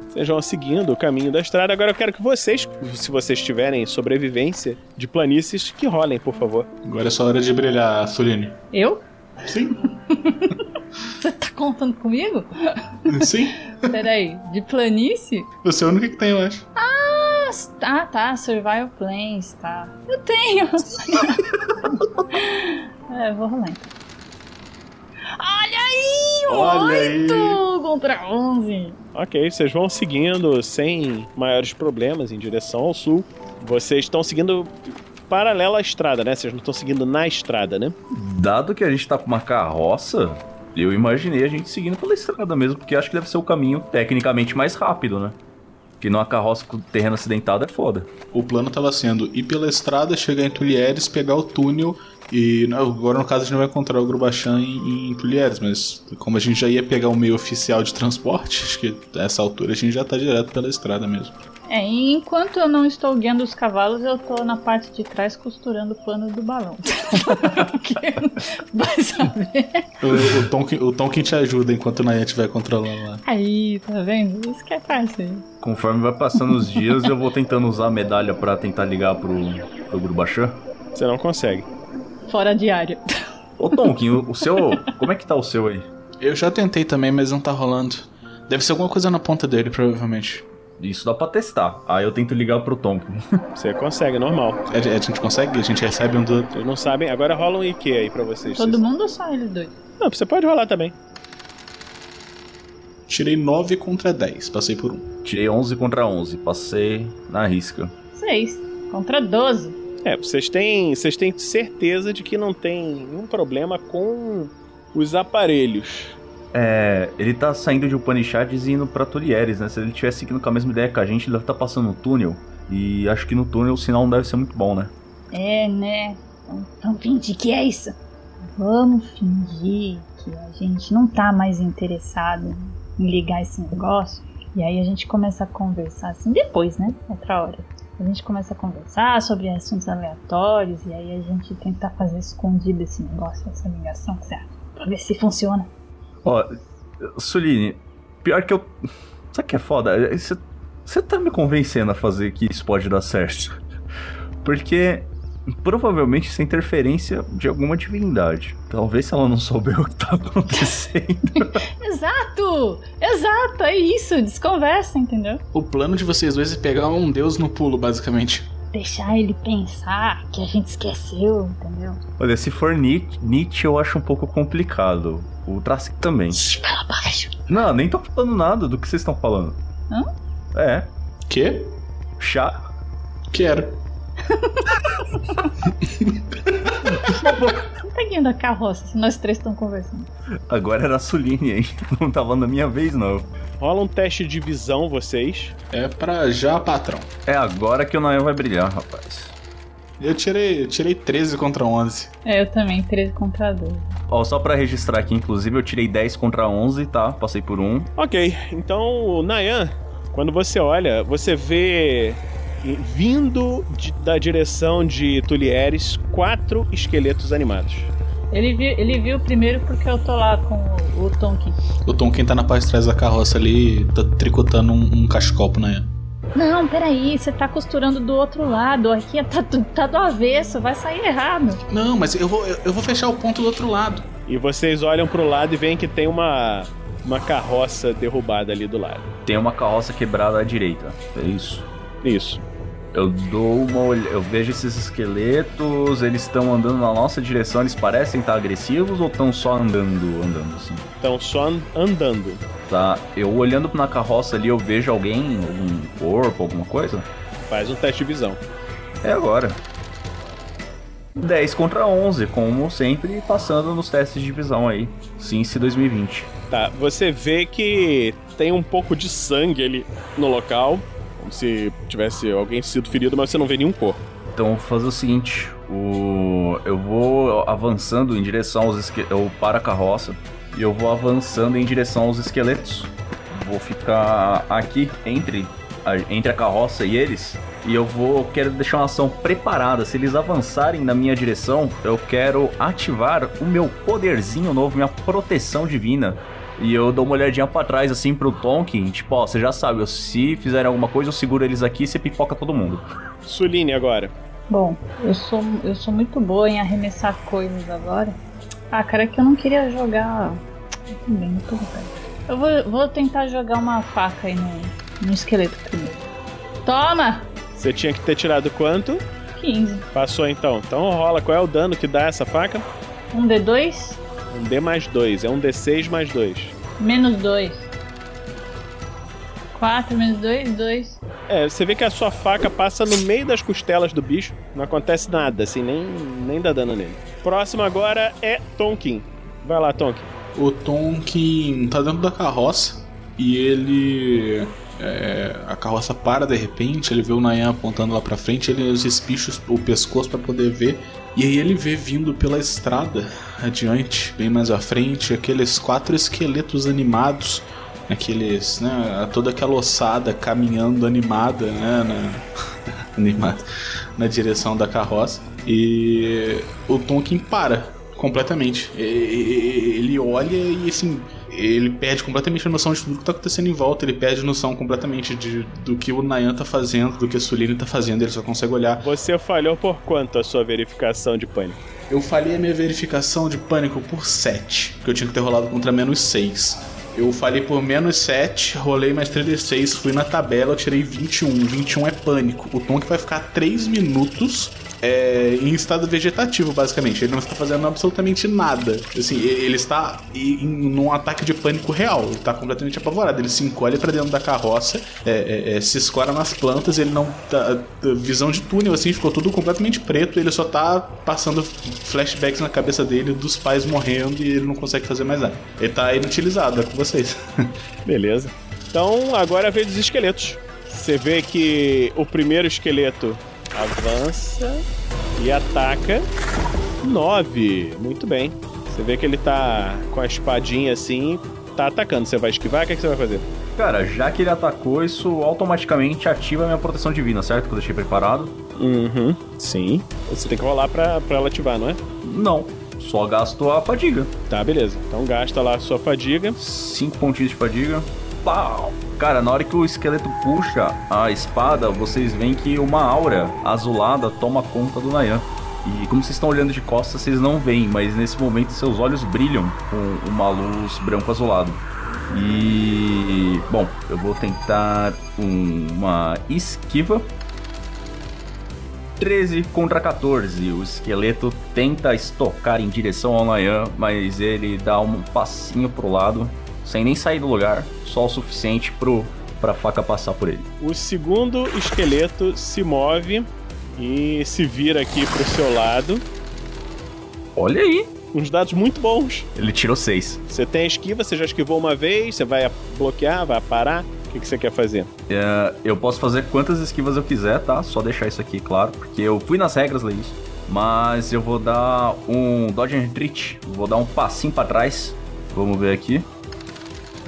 Vocês vão seguindo o caminho da estrada. Agora eu quero que vocês, se vocês tiverem sobrevivência de planícies, que rolem, por favor. Agora é só hora de brilhar, Soline. eu? Sim, Você tá contando comigo? sim. Peraí, de planície? Você é o único que tem, eu acho. Ah, tá, Survival Planes, tá. Eu tenho. é, vou rolar então. Olha aí, Olha aí. 8 contra 11. Ok, vocês vão seguindo sem maiores problemas em direção ao sul. Vocês estão seguindo paralela à estrada, né? Vocês não estão seguindo na estrada, né? Dado que a gente tá com uma carroça, eu imaginei a gente seguindo pela estrada mesmo, porque acho que deve ser o caminho tecnicamente mais rápido, né? Porque numa carroça com terreno acidentado é foda. O plano tava sendo ir pela estrada, chegar em Tulieres, pegar o túnel e não, agora no caso a gente não vai encontrar o Grubachan em, em Tulieres, mas como a gente já ia pegar o meio oficial de transporte, acho que nessa altura a gente já tá direto pela estrada mesmo. É, enquanto eu não estou guiando os cavalos, eu tô na parte de trás costurando o pano do balão. Vai saber. O, o, Tonkin, o Tonkin te ajuda enquanto o Nayet vai controlando lá. Aí, tá vendo? Isso que é fácil. Conforme vai passando os dias, eu vou tentando usar a medalha pra tentar ligar pro, pro Grubachan. Você não consegue. Fora de área. Ô Tonkin, o, o seu. Como é que tá o seu aí? Eu já tentei também, mas não tá rolando. Deve ser alguma coisa na ponta dele, provavelmente. Isso dá pra testar. Aí eu tento ligar pro Tonkin. Você consegue, normal. A, a gente consegue? A gente recebe um do. Vocês não sabem. Agora rola um IQ aí pra vocês. Todo Vocês- mundo ou só eles dois? Não, você pode rolar também. Tirei 9 contra 10, passei por um. Tirei 11 contra 11. Passei na risca. Seis. Contra 12. É, vocês têm, vocês têm certeza de que não tem nenhum problema com os aparelhos. É, ele tá saindo de Upanishads e indo pra Tulieres, né? Se ele estiver seguindo com a mesma ideia que a gente, ele deve estar passando no túnel. E acho que no túnel o sinal não deve ser muito bom, né? É, né? Vamos fingir que é isso. Vamos fingir que a gente não tá mais interessado em ligar esse negócio. E aí a gente começa a conversar assim, depois, né? Outra hora. A gente começa a conversar sobre assuntos aleatórios e aí a gente tenta fazer escondido esse negócio, essa ligação, certo? Pra ver se funciona. Ó, Suline, pior que eu. Sabe o que é foda? Você- tá me convencendo a fazer que isso pode dar certo. Porque provavelmente isso é interferência de alguma divindade. Talvez se ela não souber o que tá acontecendo. Exato! Exato, é isso, desconversa, entendeu? O plano de vocês dois é pegar um deus no pulo, basicamente. deixar ele pensar que a gente esqueceu, entendeu? Olha, se for Nietzsche, Nietzsche eu acho um pouco complicado. O Trask também. Fala baixo. Não, nem tô falando nada do que vocês estão falando. Hã? É. Quê? Chá. Quero. Um peguinho da carroça, se nós três estamos conversando. Agora era a Suline, hein? Não tava na minha vez, não. Rola um teste de visão, vocês. É pra já, patrão. É agora que o Nael vai brilhar, rapaz. Eu tirei, eu tirei 13 contra 11. É, eu também, 13 contra 12. Ó, só pra registrar aqui, inclusive, eu tirei 10 contra 11, tá? Passei por um. Ok, então, Nayan, quando você olha, você vê vindo de- da direção de Tulieres quatro esqueletos animados. Ele viu, ele viu primeiro porque eu tô lá com o, o Tonkin. O quem tá na parte de trás da carroça ali, tá tricotando um, um cachecol né? Não, peraí, você tá costurando do outro lado. Aqui tá, tá do avesso, vai sair errado. Não, mas eu vou, eu, eu vou fechar o ponto do outro lado. E vocês olham pro lado e veem que tem uma, uma carroça derrubada ali do lado. Tem uma carroça quebrada à direita. É isso. Isso. Eu dou uma olhada. Eu vejo esses esqueletos, eles estão andando na nossa direção, eles parecem estar agressivos ou estão só andando, andando assim? Estão só an- andando. Tá. Eu olhando na carroça ali, eu vejo alguém, algum corpo, alguma coisa? Faz um teste de visão. É agora. 10 contra 11, como sempre, passando nos testes de visão aí. Cince 2020. Tá, você vê que tem um pouco de sangue ali no local. Se tivesse alguém sido ferido, mas você não vê nenhum corpo. Então vou fazer o seguinte, o... eu vou avançando em direção aos esque... eu paro a carroça e eu vou avançando em direção aos esqueletos. Vou ficar aqui entre a, entre a carroça e eles e eu vou quero deixar uma ação preparada. Se eles avançarem na minha direção, eu quero ativar o meu poderzinho novo, minha proteção divina. E eu dou uma olhadinha pra trás assim pro Tonkin, tipo, ó, você já sabe, eu- se fizerem alguma coisa, eu seguro eles aqui e você pipoca todo mundo. Suline agora. Bom, eu sou, eu sou muito boa em arremessar coisas agora. Ah, cara, é que eu não queria jogar. Bem. Eu vou, vou tentar jogar uma faca aí no, no esqueleto primeiro. Toma! Você tinha que ter tirado quanto? 15. Passou então. Então rola. Qual é o dano que dá essa faca? Um D2, Um D mais 2. É um D6 mais 2. menos 2. 4 menos 2, 2. É, você vê que a sua faca passa no meio das costelas do bicho. Não acontece nada, assim, nem, nem dá dano nele. Próximo agora é Tonkin. Vai lá, Tonkin. O Tonkin tá dentro da carroça e ele. é, a carroça para de repente, ele vê o Nayan apontando lá pra frente, ele usa os bichos, o pescoço pra poder ver. E aí ele vê vindo pela estrada adiante, bem mais à frente, aqueles quatro esqueletos animados, aqueles, né, toda aquela ossada caminhando animada, né, na, animada, na direção da carroça. E o Tonkin para completamente. Ele olha e assim, ele perde completamente a noção de tudo que tá acontecendo em volta, ele perde a noção completamente de, do que o Nayan tá fazendo, do que a Suline tá fazendo, ele só consegue olhar. Você falhou por quanto a sua verificação de pânico? Eu falhei a minha verificação de pânico por 7, que eu tinha que ter rolado contra menos 6. Eu falhei por menos 7, rolei mais 36, fui na tabela, eu tirei 21. 21 é pânico. O Tom que vai ficar 3 minutos é, em estado vegetativo, basicamente. Ele não está fazendo absolutamente nada. Assim, ele está em, num ataque de pânico real. Ele está completamente apavorado. Ele se encolhe para dentro da carroça, é, é, é, se escora nas plantas. Ele não tá. Visão de túnel, assim, ficou tudo completamente preto. Ele só tá passando flashbacks na cabeça dele dos pais morrendo e ele não consegue fazer mais nada. Ele tá inutilizado, é com vocês. Beleza. Então agora é vez dos esqueletos. Você vê que o primeiro esqueleto avança e ataca. 9. Muito bem. Você vê que ele tá com a espadinha assim, tá atacando. Você vai esquivar? O que, é que você vai fazer? Cara, já que ele atacou, isso automaticamente ativa a minha proteção divina, certo? Que eu deixei preparado. Uhum. Sim. Você tem que rolar pra, pra ela ativar, não é? Não, só gasto a fadiga. Tá, beleza. Então gasta lá a sua fadiga. 5 pontinhos de fadiga. Pau! Cara, na hora que o esqueleto puxa a espada, vocês veem que uma aura azulada toma conta do Nayan. E como vocês estão olhando de costas, vocês não veem, mas nesse momento seus olhos brilham com uma luz branco azulado. E. Bom, eu vou tentar um- uma esquiva. 13 contra 14. O esqueleto tenta estocar em direção ao Nayan, mas ele dá um passinho pro lado, sem nem sair do lugar, só o suficiente pro, pra faca passar por ele. O segundo esqueleto se move e se vira aqui pro seu lado. Olha aí! Uns dados muito bons. Ele tirou 6. Você tem a esquiva, você já esquivou uma vez, você vai bloquear, vai parar. O que, que você quer fazer? É, eu posso fazer quantas esquivas eu quiser, tá? Só deixar isso aqui claro, porque eu fui nas regras ler isso. Mas eu vou dar um Dodge and Retreat. Vou dar um passinho pra trás. Vamos ver aqui.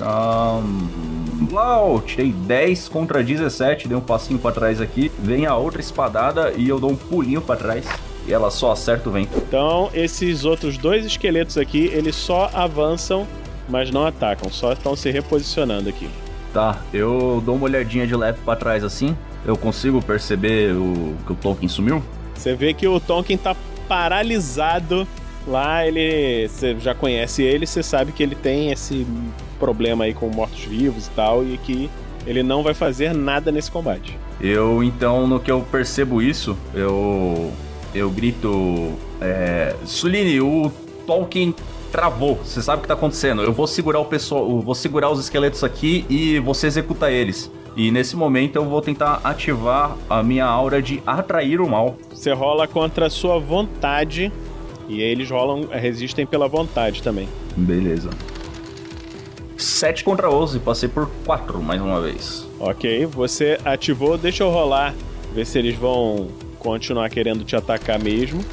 Um, Blau, tirei 10 contra 17, dei um passinho pra trás aqui. Vem a outra espadada e eu dou um pulinho pra trás. E ela só acerta o vento. Então, esses outros dois esqueletos aqui, eles só avançam, mas não atacam. Só estão se reposicionando aqui. Tá, eu dou uma olhadinha de leve pra trás assim. Eu consigo perceber o que o Tolkien sumiu? Você vê que o Tonkin tá paralisado lá, ele. Você já conhece ele, você sabe que ele tem esse problema aí com mortos-vivos e tal, e que ele não vai fazer nada nesse combate. Eu, então, no que eu percebo isso, eu. Eu grito. É, Suline, o Tolkien travou. Você sabe o que tá acontecendo. Eu vou segurar o pessoal. Vou segurar os esqueletos aqui e você executa eles. E nesse momento eu vou tentar ativar a minha aura de atrair o mal. Você rola contra a sua vontade, e eles rolam, resistem pela vontade também. Beleza. 7 contra 11, passei por 4 mais uma vez. Ok, você ativou, deixa eu rolar, ver se eles vão continuar querendo te atacar mesmo.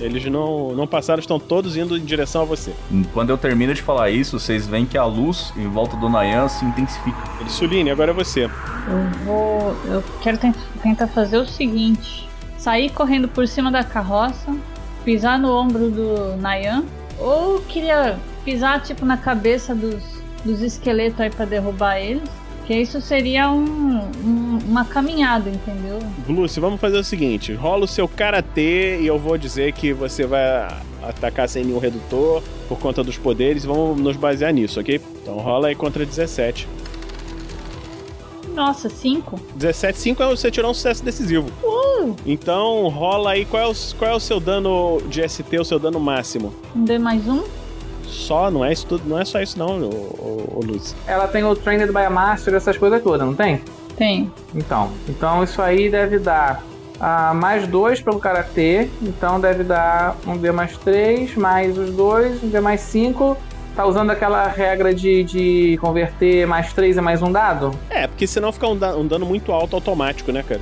Eles não, não passaram, estão todos indo em direção a você. Quando eu termino de falar isso, vocês veem que a luz em volta do Nayan se intensifica. Suline, agora é você. Eu vou. Eu quero tent- tentar fazer o seguinte: sair correndo por cima da carroça, pisar no ombro do Nayan, ou queria pisar tipo na cabeça dos, dos esqueletos aí pra derrubar eles. Que isso seria um, um- uma caminhada, entendeu? Lucy, vamos fazer o seguinte: rola o seu karatê e eu vou dizer que você vai atacar sem nenhum redutor por conta dos poderes. Vamos nos basear nisso, ok? Então rola aí contra 17. Nossa, cinco? 17, 5 é você tirou um sucesso decisivo. Uh! Então rola aí qual é, o, qual é o seu dano de ST, o seu dano máximo. Um D mais um? Só, não é isso tudo, não é só isso não, ô, ô, ô Lucy. Ela tem o Trained by a Master, essas coisas todas, não tem? Tem. Então, então isso aí deve dar ah, mais dois pelo Karatê, então deve dar um D mais 3, mais os dois, um D mais 5. Tá usando aquela regra de, de converter mais 3 em mais um dado? É, porque senão fica um, da- um dano muito alto automático, né, cara?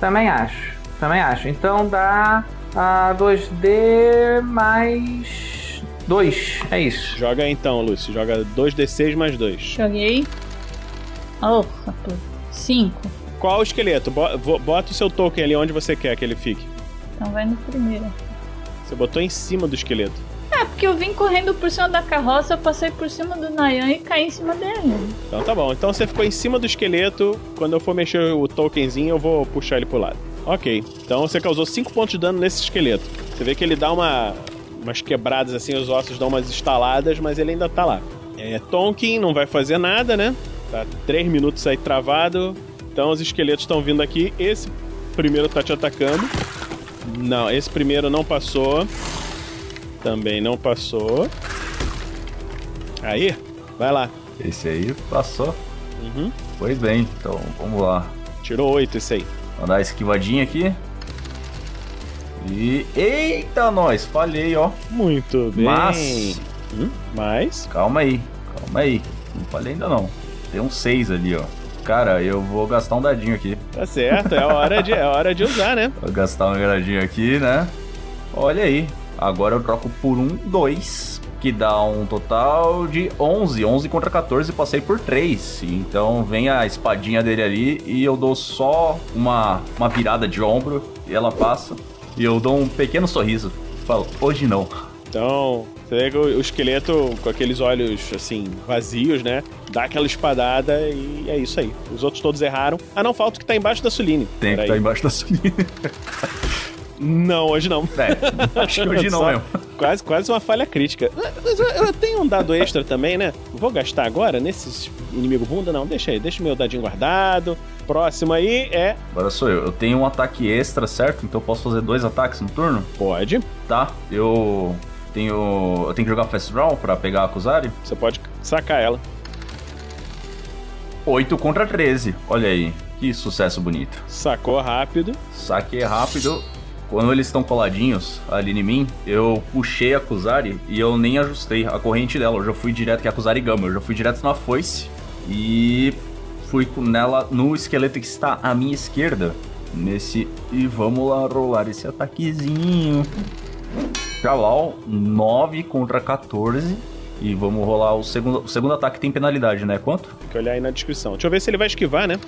Também acho, também acho. Então dá ah, 2D mais 2, é isso. Joga então, Lucy. Joga 2d6 mais 2. Joguei. Oh, rapaz. Cinco. Qual o esqueleto? Bota o seu token ali onde você quer que ele fique. Então vai no primeiro. Você botou em cima do esqueleto. É, porque eu vim correndo por cima da carroça, eu passei por cima do Nayan e caí em cima dele. Então tá bom. Então você ficou em cima do esqueleto. Quando eu for mexer o tokenzinho, eu vou puxar ele pro lado. Ok. Então você causou 5 pontos de dano nesse esqueleto. Você vê que ele dá uma, umas quebradas assim, os ossos dão umas estaladas, mas ele ainda tá lá. É, Tonkin não vai fazer nada, né? Tá 3 minutos aí travado. Então os esqueletos estão vindo aqui. Esse primeiro tá te atacando. Não, esse primeiro não passou. Também não passou. Aí, vai lá. Esse aí passou. Uhum. Pois bem, então vamos lá. Tirou 8 esse aí. Vou dar esquivadinha aqui. E. Eita, nós! Falhei, ó. Muito bem. Mas. Hum? Mas. Calma aí, calma aí. Não falhei ainda não. Tem um 6 ali, ó. Cara, eu vou gastar um dadinho aqui. Tá certo, é hora de, é hora de usar, né? Vou gastar um dadinho aqui, né? Olha aí. Agora eu troco por um 2, que dá um total de 11. 11 contra 14, passei por 3. Então vem a espadinha dele ali e eu dou só uma, uma virada de ombro e ela passa. E eu dou um pequeno sorriso. Falo, hoje não. Então, você vê que o, esqueleto com aqueles olhos assim, vazios, né? Dá aquela espadada e é isso aí. Os outros todos erraram. Ah, não, falta o que tá embaixo da Suline. Tem que Peraí. estar embaixo da sulinha. Não, hoje não. É, acho que hoje não Só- mesmo. Quase, quase uma falha crítica. Mas eu, eu tenho um dado extra também, né? Vou gastar agora nesses inimigo bunda? Não, deixa aí, deixa o meu dadinho guardado. Próximo aí é. Agora sou eu. Eu tenho um ataque extra, certo? Então eu posso fazer dois ataques no turno? Pode. Tá. Eu tenho. Eu tenho que jogar Fast Draw pra pegar a Kuzari? Você pode sacar ela. 8 contra 13. Olha aí. Que sucesso bonito. Sacou rápido. Saquei rápido. Quando eles estão coladinhos ali em mim, eu puxei a Kuzari e eu nem ajustei a corrente dela. Eu já fui direto, que é a Kuzari Gama. Eu já fui direto na foice e fui nela no esqueleto que está à minha esquerda. Nesse. E vamos lá rolar esse ataquezinho. Jalal, 9 contra 14. E vamos rolar o segundo. O segundo ataque tem penalidade, né? Quanto? Tem que olhar aí na descrição. Deixa eu ver se ele vai esquivar, né?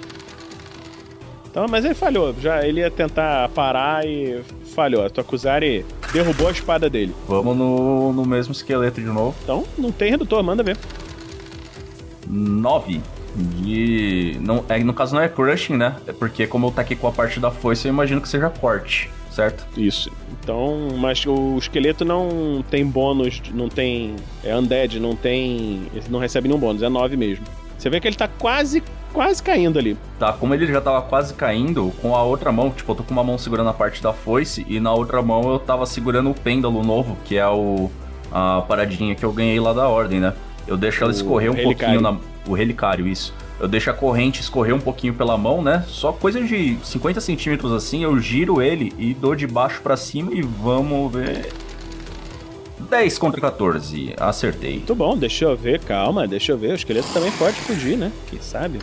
Então, mas ele falhou. Já ele ia tentar parar e falhou. A Tokuzari derrubou a espada dele. Vamos no, no mesmo esqueleto de novo. Então, não tem redutor, manda ver. 9 de. Não, é, no caso não é crushing, né? É porque como eu taquei com a parte da foice, eu imagino que seja corte, certo? Isso. Então, mas o esqueleto não tem bônus, não tem. É undead, não tem. Ele não recebe nenhum bônus, é 9 mesmo. Você vê que ele tá quase, quase caindo ali. Tá, como ele já tava quase caindo, com a outra mão, tipo, eu tô com uma mão segurando a parte da foice e na outra mão eu tava segurando o pêndulo novo, que é o a paradinha que eu ganhei lá da ordem, né? Eu deixo ela escorrer um relicário. pouquinho na o relicário, isso. Eu deixo a corrente escorrer um pouquinho pela mão, né? Só coisa de 50 centímetros assim, eu giro ele e dou de baixo pra cima e vamos ver. 10 contra 14, acertei. Muito bom, deixa eu ver, calma, deixa eu ver. O esqueleto também pode fugir, né? Quem sabe?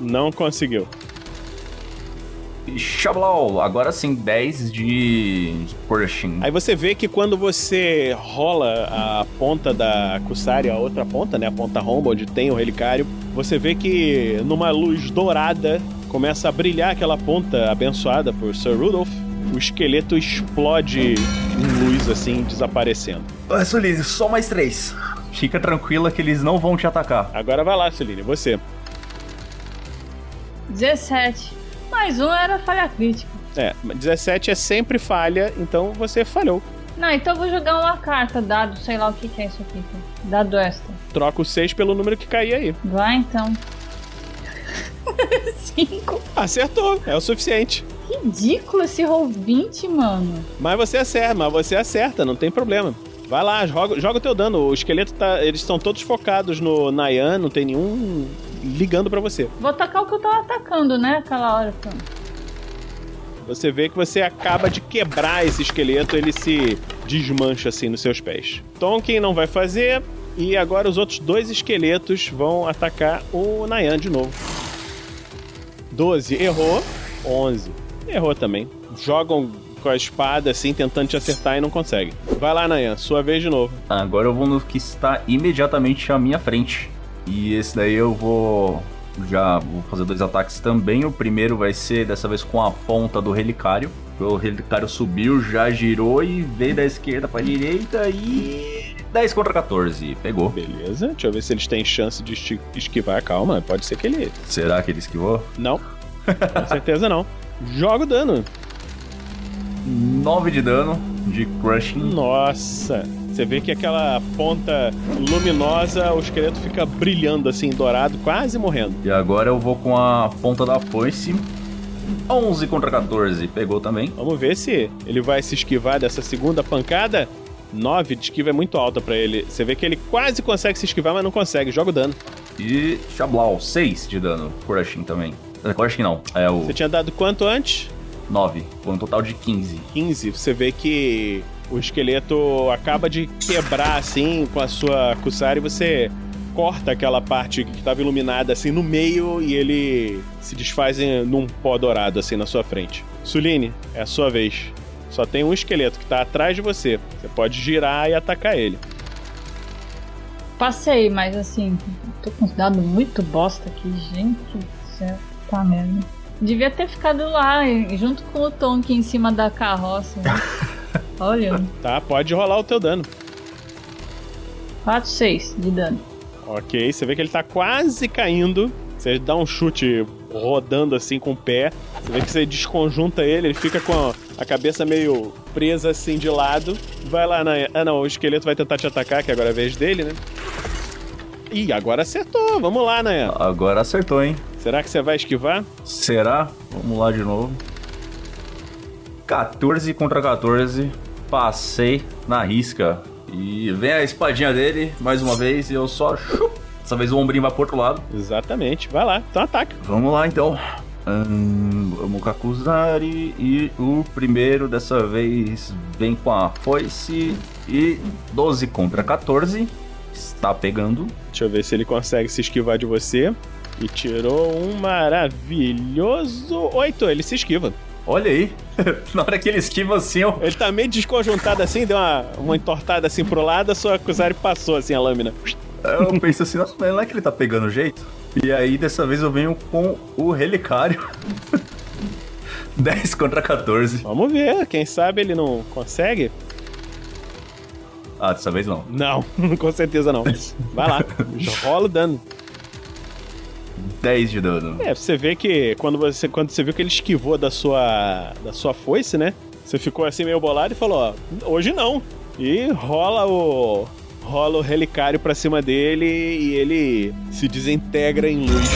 Não conseguiu. Xablau, agora sim, 10 de crushing. Aí você vê que quando você rola a ponta da Kusari, a outra ponta, né? A ponta romba, onde tem o relicário, você vê que numa luz dourada começa a brilhar aquela ponta abençoada por Sir Rudolph. O esqueleto explode em luz, assim, desaparecendo. Ah, Suline, só mais 3. Fica tranquila que eles não vão te atacar. Agora vai lá, Celine, você. 17. Mais um era falha crítica. É, 17 é sempre falha, então você falhou. Não, então eu vou jogar uma carta, dado, sei lá o que, que é isso aqui. tá? Dado extra. Troca o 6 pelo número que cair aí. Vai então. 5. Acertou, é o suficiente. Ridículo esse roll 20, mano. Mas você acerta, mas você acerta, não tem problema. Vai lá, joga, joga o teu dano. O esqueleto tá. Eles estão todos focados no Nayan, não tem nenhum ligando pra você. Vou atacar o que eu tava atacando, né? Aquela hora. pô. Você vê que você acaba de quebrar esse esqueleto, ele se desmancha assim nos seus pés. Tonkin não vai fazer, e agora os outros dois esqueletos vão atacar o Nayan de novo. 12, errou. 11, errou também. Jogam com a espada assim, tentando te acertar e não conseguem. Vai lá, Nayan, sua vez de novo. Agora eu vou no que está imediatamente à minha frente. E esse daí eu vou. Já vou fazer dois ataques também. O primeiro vai ser dessa vez com a ponta do relicário. O relicário subiu, já girou e veio da esquerda pra direita e. 10 contra 14. Pegou. Beleza, deixa eu ver se eles têm chance de esquivar. Calma, pode ser que ele. Será que ele esquivou? Não, com certeza não. Joga o dano. 9 de dano de crushing. Nossa, você vê que aquela ponta luminosa, o esqueleto fica brilhando assim, dourado, quase morrendo. E agora eu vou com a ponta da foice. 11 contra 14. Pegou também. Vamos ver se ele vai se esquivar dessa segunda pancada. 9 de esquiva é muito alta pra ele. Você vê que ele quase consegue se esquivar, mas não consegue. Joga o dano. E Xablau, 6 de dano. Crushing também. Eh, Crushing não, é o Você tinha dado quanto antes? 9, com um total de 15. 15. Você vê que o esqueleto acaba de quebrar assim com a sua Kusari. Você corta aquela parte que estava iluminada assim no meio e ele se desfaz em, num pó dourado assim na sua frente. Suline, é a sua vez. Só tem um esqueleto que tá atrás de você. Você pode girar e atacar ele. Passei, mas assim, tô com uns dados muito bosta aqui, gente do céu. Tá merda. Devia ter ficado lá, e- junto com o Tonk em cima da carroça. né? Olha, Tá, pode rolar o teu dano. 4, 6 de dano. Ok, você vê que ele tá quase caindo. Você dá um chute rodando assim com o pé. Você vê que você desconjunta ele, ele fica com a, cabeça meio presa assim de lado. Vai lá, Nayan. Ah, não, o esqueleto vai tentar te atacar, que agora é a vez dele, né? Ih, agora acertou. Vamos lá, Nayan. Agora acertou, hein? Será que você vai esquivar? Será? Vamos lá de novo. 14 contra 14. Passei na risca. E vem a espadinha dele, mais uma vez, e eu só. chup. Dessa vez o ombrinho vai pro outro lado. Exatamente. Vai lá, então ataca. Vamos lá então. Hum, vamos com a Kuzari. E o primeiro dessa vez vem com a foice. E 12 contra 14. Está pegando. Deixa eu ver se ele consegue se esquivar de você. E tirou um maravilhoso 8. Ele se esquiva. Olha aí. Na hora que ele esquiva assim, eu. Ele tá meio desconjuntado assim, deu uma, uma entortada assim pro lado, a sua Kuzari passou assim a lâmina. Eu penso assim, nossa, mas não é que ele tá pegando jeito? E aí, dessa vez eu venho com o relicário. 10 contra 14. Vamos ver, quem sabe ele não consegue? Ah, dessa vez não. Não, com certeza não. Vai lá, rola o dano. 10 de dano. É, você vê que quando você, quando você viu que ele esquivou da sua, da sua foice, né? Você ficou assim meio bolado e falou, ó, hoje não. E rola o rola o relicário pra cima dele e ele se desintegra em luz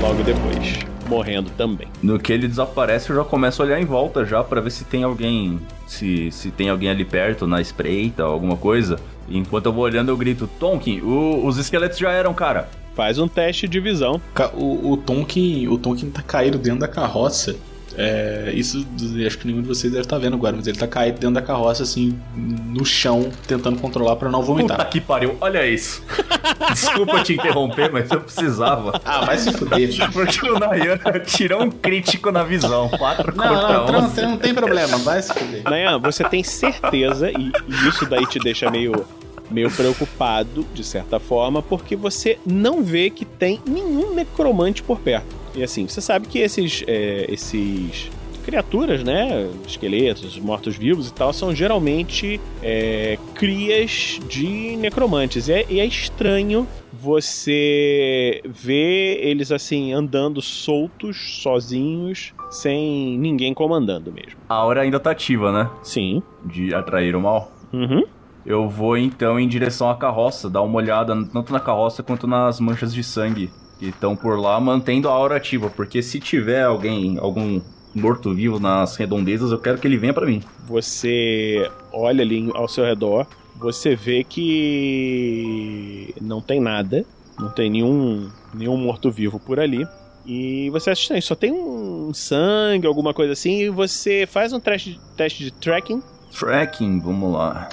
logo depois, morrendo também. No que ele desaparece, eu já começo a olhar em volta já pra ver se tem alguém. Se, se tem alguém ali perto, na espreita, alguma coisa. Enquanto eu vou olhando, eu grito: Tonkin, o- os esqueletos já eram, cara. Faz um teste de visão. O, o Tonkin, o Tonkin tá caído dentro da carroça. É, isso acho que nenhum de vocês deve estar vendo agora, mas ele tá caído dentro da carroça, assim, no chão, tentando controlar pra não Puta vomitar. que pariu, olha isso. Desculpa te interromper, mas eu precisava. Ah, vai se fuder. Porque o Nayan tirou um crítico na visão. 4 Não, contra não, não, 11. não tem problema, vai se fuder. Nayan, você tem certeza, e, e isso daí te deixa meio, meio preocupado, de certa forma, porque você não vê que tem nenhum necromante por perto. E assim, você sabe que esses, é, esses criaturas, né, esqueletos, mortos-vivos e tal, são geralmente é, crias de necromantes. E é, e é estranho você ver eles assim andando soltos, sozinhos, sem ninguém comandando mesmo. A hora ainda tá ativa, né? Sim. De atrair o mal. Uhum. Eu vou então em direção à carroça, dar uma olhada tanto na carroça quanto nas manchas de sangue que estão por lá, mantendo a aura ativa, porque se tiver alguém, algum morto-vivo nas redondezas, eu quero que ele venha pra mim. Você olha ali ao seu redor, você vê que não tem nada, não tem nenhum, nenhum morto-vivo por ali. E você acha estranho, só tem um sangue, alguma coisa assim, e você faz um teste, teste de tracking. Tracking, vamos lá.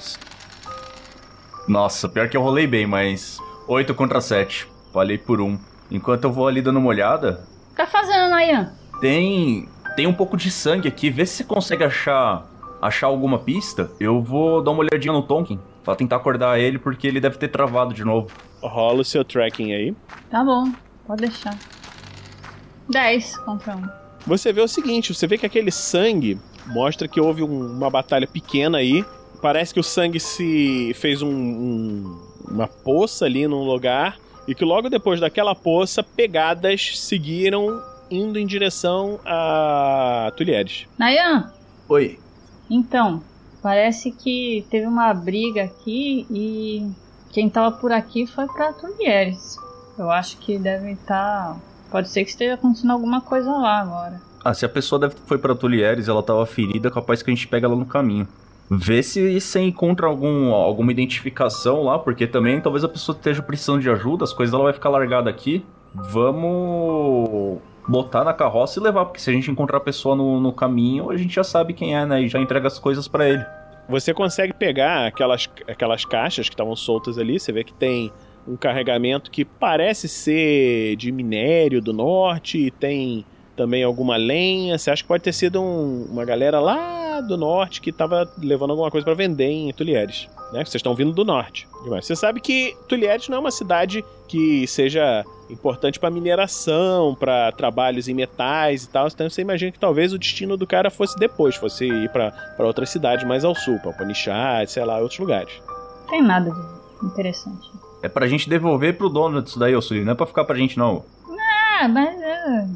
Nossa, pior que eu rolei bem, mas 8 contra 7. Falei por um. Enquanto eu vou ali dando uma olhada, O que tá fazendo, Nayan? tem tem um pouco de sangue aqui. Vê se você consegue achar achar alguma pista. Eu vou dar uma olhadinha no Tonkin pra tentar acordar ele porque ele deve ter travado de novo. Rola o seu tracking aí. Tá bom, pode deixar. 10 contra 1. Você vê o seguinte, você vê que aquele sangue mostra que houve um- uma batalha pequena aí. Parece que o sangue se fez um- um- uma poça ali num lugar e que logo depois daquela poça, pegadas seguiram indo em direção a Tulieres. Nayan, Oi. então, parece que teve uma briga aqui e quem tava por aqui foi pra Tulieres. Eu acho que deve estar. Pode ser que esteja acontecendo alguma coisa lá agora. Ah, se a pessoa deve foi pra Tulieres, ela tava ferida, capaz que a gente pega ela no caminho. Vê se você encontra algum, alguma identificação lá, porque também talvez a pessoa esteja precisando de ajuda, as coisas ela vai ficar largada aqui. Vamos botar na carroça e levar, porque se a gente encontrar a pessoa no, no caminho, a gente já sabe quem é, né? E já entrega as coisas pra ele. Você consegue pegar aquelas, aquelas caixas que estavam soltas ali, você vê que tem um carregamento que parece ser de minério do norte, tem também alguma lenha. Você acha que pode ter sido um- uma galera lá do norte que estava levando alguma coisa para vender em Tulieres, né? Vocês estão vindo do norte. Demais. Você sabe que Tulieres não é uma cidade que seja importante para mineração, para trabalhos em metais e tal. Então você imagina que talvez o destino do cara fosse depois, fosse ir para outras cidades mais ao sul, para Upanishad, sei lá, outros lugares. Não tem nada de interessante. É pra gente devolver pro dono disso daí, Sully, não é pra ficar pra gente, não. Ah, mas é,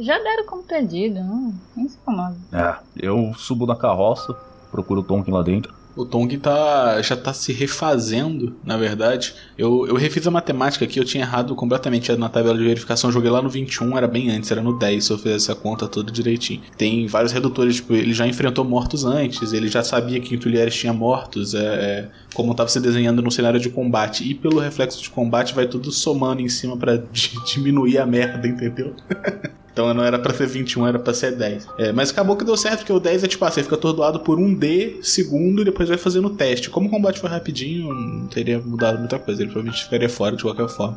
já deram como perdido, não? Nem se incomoda. Ah, Eu subo na carroça, procuro o Tonkin lá dentro. O Tong tá, já tá se refazendo, na verdade. Eu, eu refiz a matemática aqui, eu tinha errado completamente na tabela de verificação. Eu joguei lá no 21, era bem antes, era no 10, se eu fizesse a conta toda direitinho. Tem vários redutores, tipo, ele já enfrentou mortos antes, ele já sabia que Tulieres tinha mortos, é, é, como tava se desenhando no cenário de combate. E pelo reflexo de combate vai tudo somando em cima para diminuir a merda, entendeu? Então não era para ser 21, era para ser 10. É, mas acabou que deu certo, porque o 10 é tipo, você fica atordoado por um D segundo e depois vai fazendo o teste. Como o combate foi rapidinho, não teria mudado muita coisa, ele provavelmente ficaria fora de qualquer forma.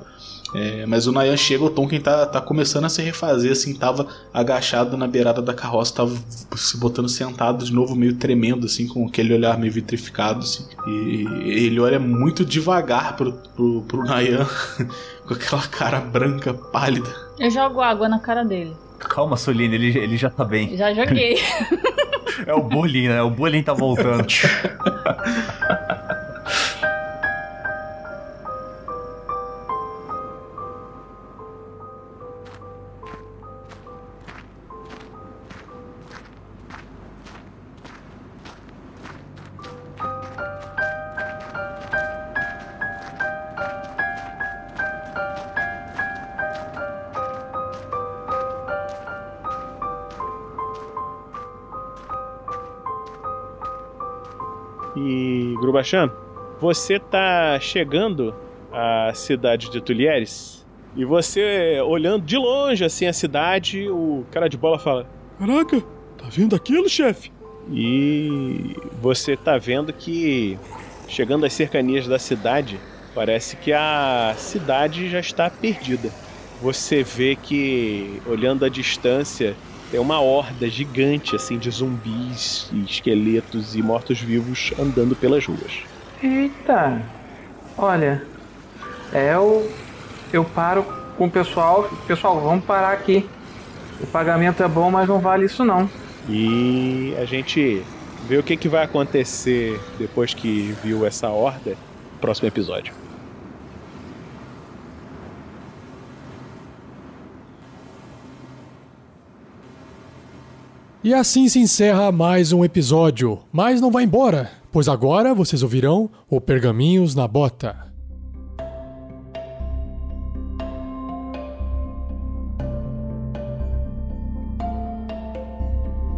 É, mas o Nayan chega, o Tonkin tá, tá começando a se refazer, assim, tava agachado na beirada da carroça, tava se botando sentado de novo, meio tremendo, assim, com aquele olhar meio vitrificado, assim. E ele olha muito devagar pro, pro, pro Nayan, com aquela cara branca, pálida. Eu jogo água na cara dele. Calma, Soline, ele, ele já tá bem. Já joguei. é o bullying, né? O bullying tá voltando. Grubachan, você tá chegando à cidade de Tulieres e você olhando de longe assim a cidade, o cara de bola fala: Caraca, tá vendo aquilo, chefe? E você tá vendo que chegando às cercanias da cidade, parece que a cidade já está perdida. Você vê que olhando à distância tem uma horda gigante assim de zumbis, e esqueletos e mortos-vivos andando pelas ruas. Eita! Olha, é o. Eu paro com o pessoal. Pessoal, vamos parar aqui. O pagamento é bom, mas não vale isso não. E a gente vê o que, que vai acontecer depois que viu essa horda. Próximo episódio. E assim se encerra mais um episódio. Mas não vá embora, pois agora vocês ouvirão o Pergaminhos na Bota.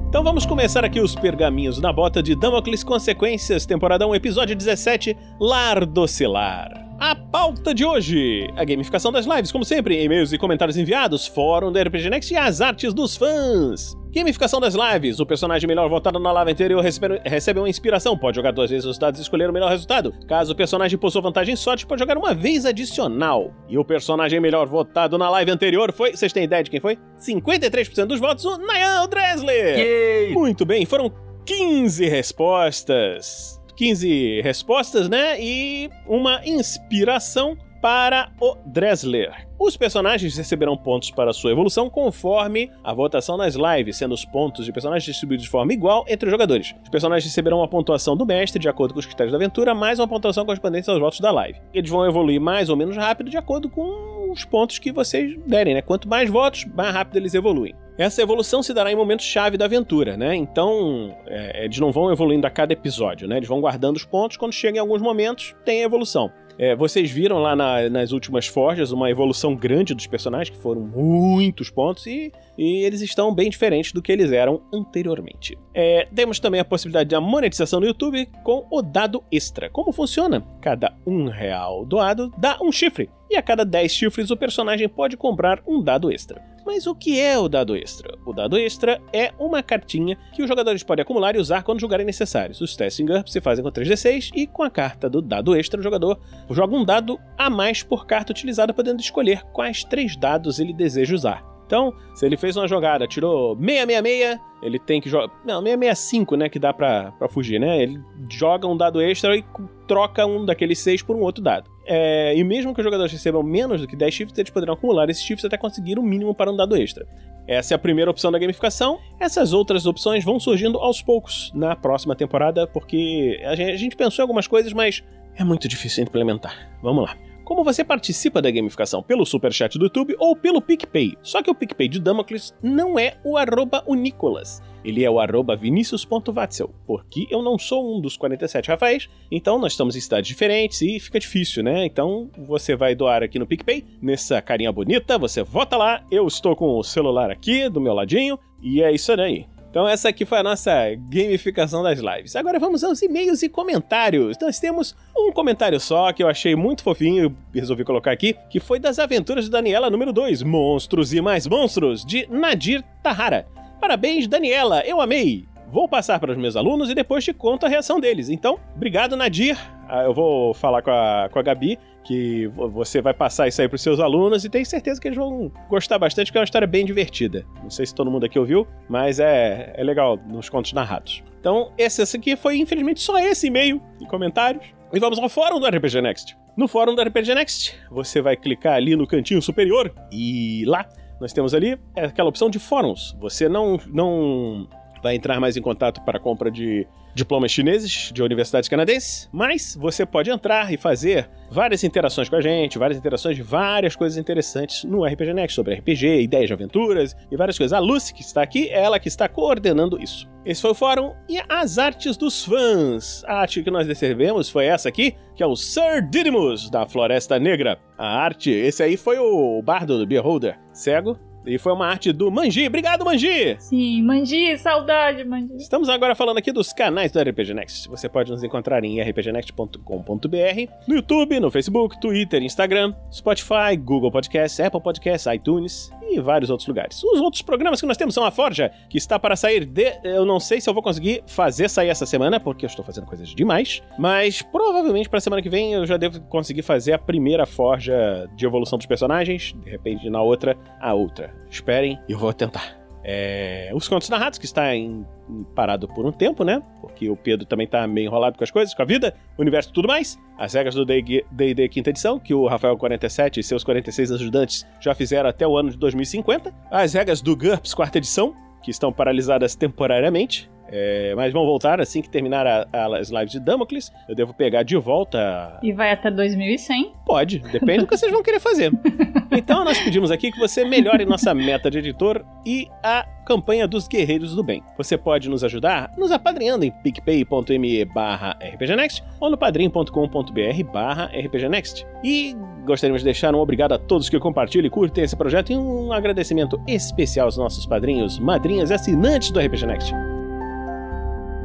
Então vamos começar aqui os pergaminhos na bota de Damocles Consequências, temporada 1, episódio 17, Lar Docilar. A pauta de hoje, a gamificação das lives, como sempre, e-mails e comentários enviados, fórum da RPG Next e as artes dos fãs. Gamificação das lives. O personagem melhor votado na live anterior recebe, recebe uma inspiração. Pode jogar duas vezes os dados e escolher o melhor resultado. Caso o personagem possua vantagem em sorte, pode jogar uma vez adicional. E o personagem melhor votado na live anterior foi. Vocês têm ideia de quem foi? 53% dos votos, o Niall Dressler! Yay! Muito bem, foram 15 respostas. 15 respostas, né? E uma inspiração para o Dressler. Os personagens receberão pontos para sua evolução conforme a votação nas lives, sendo os pontos de personagens distribuídos de forma igual entre os jogadores. Os personagens receberão uma pontuação do mestre de acordo com os critérios da aventura, mais uma pontuação correspondente aos votos da live. Eles vão evoluir mais ou menos rápido de acordo com os pontos que vocês derem, né? Quanto mais votos, mais rápido eles evoluem. Essa evolução se dará em momentos chave da aventura, né? Então, é, eles não vão evoluindo a cada episódio, né? Eles vão guardando os pontos, quando chegam em alguns momentos, tem a evolução. É, vocês viram lá na, nas últimas forjas uma evolução grande dos personagens, que foram muitos pontos, e, e eles estão bem diferentes do que eles eram anteriormente. É, temos também a possibilidade da monetização no YouTube com o dado extra. Como funciona? Cada um real doado dá um chifre, e a cada 10 chifres o personagem pode comprar um dado extra. Mas o que é o dado extra? O dado extra é uma cartinha que os jogadores podem acumular e usar quando julgarem necessários. Os testes em GURP se fazem com 3d6 e com a carta do dado extra o jogador joga um dado a mais por carta utilizada, podendo escolher quais três dados ele deseja usar. Então, se ele fez uma jogada, tirou 666, ele tem que jogar. Não, 665, né? Que dá pra, pra fugir, né? Ele joga um dado extra e troca um daqueles seis por um outro dado. É, e mesmo que os jogadores recebam menos do que 10 shifts, eles poderão acumular esses shifts até conseguir o um mínimo para um dado extra. Essa é a primeira opção da gamificação. Essas outras opções vão surgindo aos poucos na próxima temporada, porque a gente pensou em algumas coisas, mas é muito difícil implementar. Vamos lá. Como você participa da gamificação pelo Superchat do YouTube ou pelo PicPay. Só que o PicPay de Damocles não é o arroba Unicolas. Ele é o arroba vinicius.vatzel, porque eu não sou um dos 47 Rafaéis, então nós estamos em cidades diferentes e fica difícil, né? Então você vai doar aqui no PicPay, nessa carinha bonita, você vota lá, eu estou com o celular aqui do meu ladinho, e é isso aí. Então essa aqui foi a nossa gamificação das lives. Agora vamos aos e-mails e comentários. Nós temos um comentário só que eu achei muito fofinho e resolvi colocar aqui, que foi das aventuras de Daniela número 2, Monstros e Mais Monstros, de Nadir Tahara. Parabéns, Daniela, eu amei! Vou passar para os meus alunos e depois te conto a reação deles. Então, obrigado, Nadir. Ah, eu vou falar com a, com a Gabi que você vai passar isso aí para os seus alunos e tenho certeza que eles vão gostar bastante, porque é uma história bem divertida. Não sei se todo mundo aqui ouviu, mas é, é legal nos contos narrados. Então, esse, esse aqui foi, infelizmente, só esse e-mail e comentários. E vamos ao fórum do RPG Next. No fórum do RPG Next, você vai clicar ali no cantinho superior e lá nós temos ali aquela opção de fóruns. Você não, não vai entrar mais em contato para compra de diplomas chineses de universidades canadenses, mas você pode entrar e fazer várias interações com a gente, várias interações de várias coisas interessantes no RPG Next, sobre RPG, ideias de aventuras e várias coisas. A Lucy, que está aqui, é ela que está coordenando isso. Esse foi o fórum e as artes dos fãs. A arte que nós recebemos foi essa aqui, que é o Sir Didymus, da Floresta Negra. A arte, esse aí foi o bardo do Beholder, cego, e foi uma arte do Manji. Obrigado, Manji! Sim, Manji, saudade, Manji. Estamos agora falando aqui dos canais do RPG Next. Você pode nos encontrar em rpgnext.com.br, no YouTube, no Facebook, Twitter, Instagram, Spotify, Google Podcasts, Apple Podcasts, iTunes e vários outros lugares. Os outros programas que nós temos são a Forja, que está para sair de... Eu não sei se eu vou conseguir fazer sair essa semana, porque eu estou fazendo coisas demais, mas provavelmente para a semana que vem eu já devo conseguir fazer a primeira Forja de evolução dos personagens, de repente na outra, a outra. Esperem, eu vou tentar. É, os contos narrados, que está em, em parado por um tempo, né? Porque o Pedro também está meio enrolado com as coisas, com a vida, o universo e tudo mais. As regras do D&D quinta edição, que o Rafael 47 e seus 46 ajudantes já fizeram até o ano de 2050. As regras do GURPS quarta edição, que estão paralisadas temporariamente. É, mas vão voltar assim que terminar a, a, as lives de Damocles. Eu devo pegar de volta. E vai até 2100? Pode, depende do que vocês vão querer fazer. Então nós pedimos aqui que você melhore nossa meta de editor e a campanha dos Guerreiros do Bem. Você pode nos ajudar nos apadrinhando em picpay.me barra rpgnext ou no padrim.com.br barra rpgnext. E gostaríamos de deixar um obrigado a todos que compartilham e curtem esse projeto e um agradecimento especial aos nossos padrinhos, madrinhas e assinantes do RPG Next.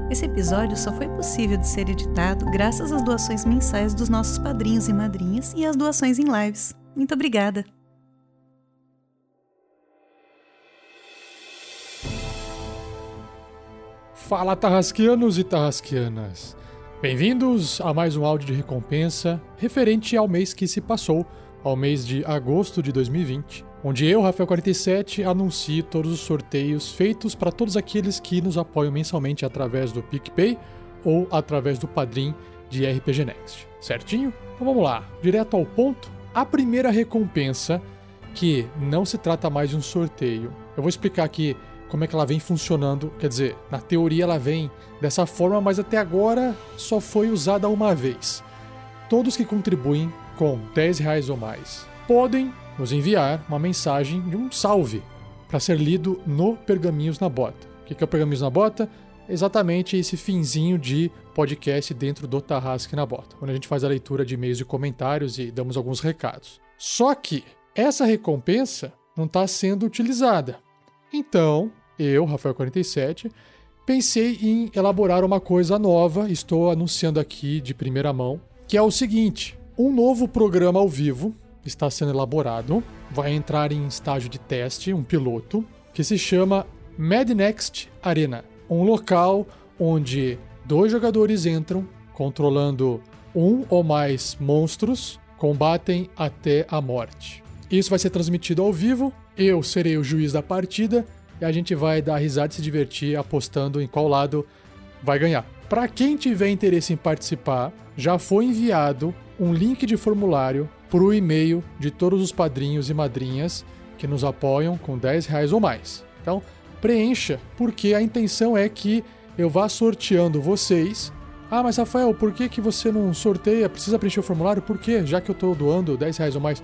Esse episódio só foi possível de ser editado graças às doações mensais dos nossos padrinhos e madrinhas e às doações em lives. Muito obrigada! Fala tarrasqueanos e tarrasqueanas! Bem-vindos a mais um áudio de recompensa referente ao mês que se passou, ao mês de agosto de 2020, onde eu, Rafael47, anuncio todos os sorteios feitos para todos aqueles que nos apoiam mensalmente através do PicPay ou através do Padrim de RPG Next. Certinho? Então vamos lá, direto ao ponto. A primeira recompensa, que não se trata mais de um sorteio. Eu vou explicar aqui como é que ela vem funcionando. Quer dizer, na teoria ela vem dessa forma, mas até agora só foi usada uma vez. Todos que contribuem com 10 reais ou mais podem nos enviar uma mensagem de um salve para ser lido no Pergaminhos na Bota. O que é o Pergaminhos na Bota? Exatamente esse finzinho de podcast dentro do Tarrasque na Bota, onde a gente faz a leitura de e-mails e comentários e damos alguns recados. Só que essa recompensa não está sendo utilizada. Então, eu, Rafael47, pensei em elaborar uma coisa nova, estou anunciando aqui de primeira mão, que é o seguinte: um novo programa ao vivo está sendo elaborado, vai entrar em estágio de teste, um piloto, que se chama Mad Next Arena, um local onde dois jogadores entram controlando um ou mais monstros, combatem até a morte. Isso vai ser transmitido ao vivo, eu serei o juiz da partida e a gente vai dar risada e se divertir apostando em qual lado vai ganhar. Para quem tiver interesse em participar, já foi enviado um link de formulário para o e-mail de todos os padrinhos e madrinhas que nos apoiam com 10 reais ou mais. Então, preencha, porque a intenção é que eu vá sorteando vocês Ah, mas Rafael, por que, que você não sorteia? Precisa preencher o formulário? Por quê? Já que eu tô doando 10 reais ou mais.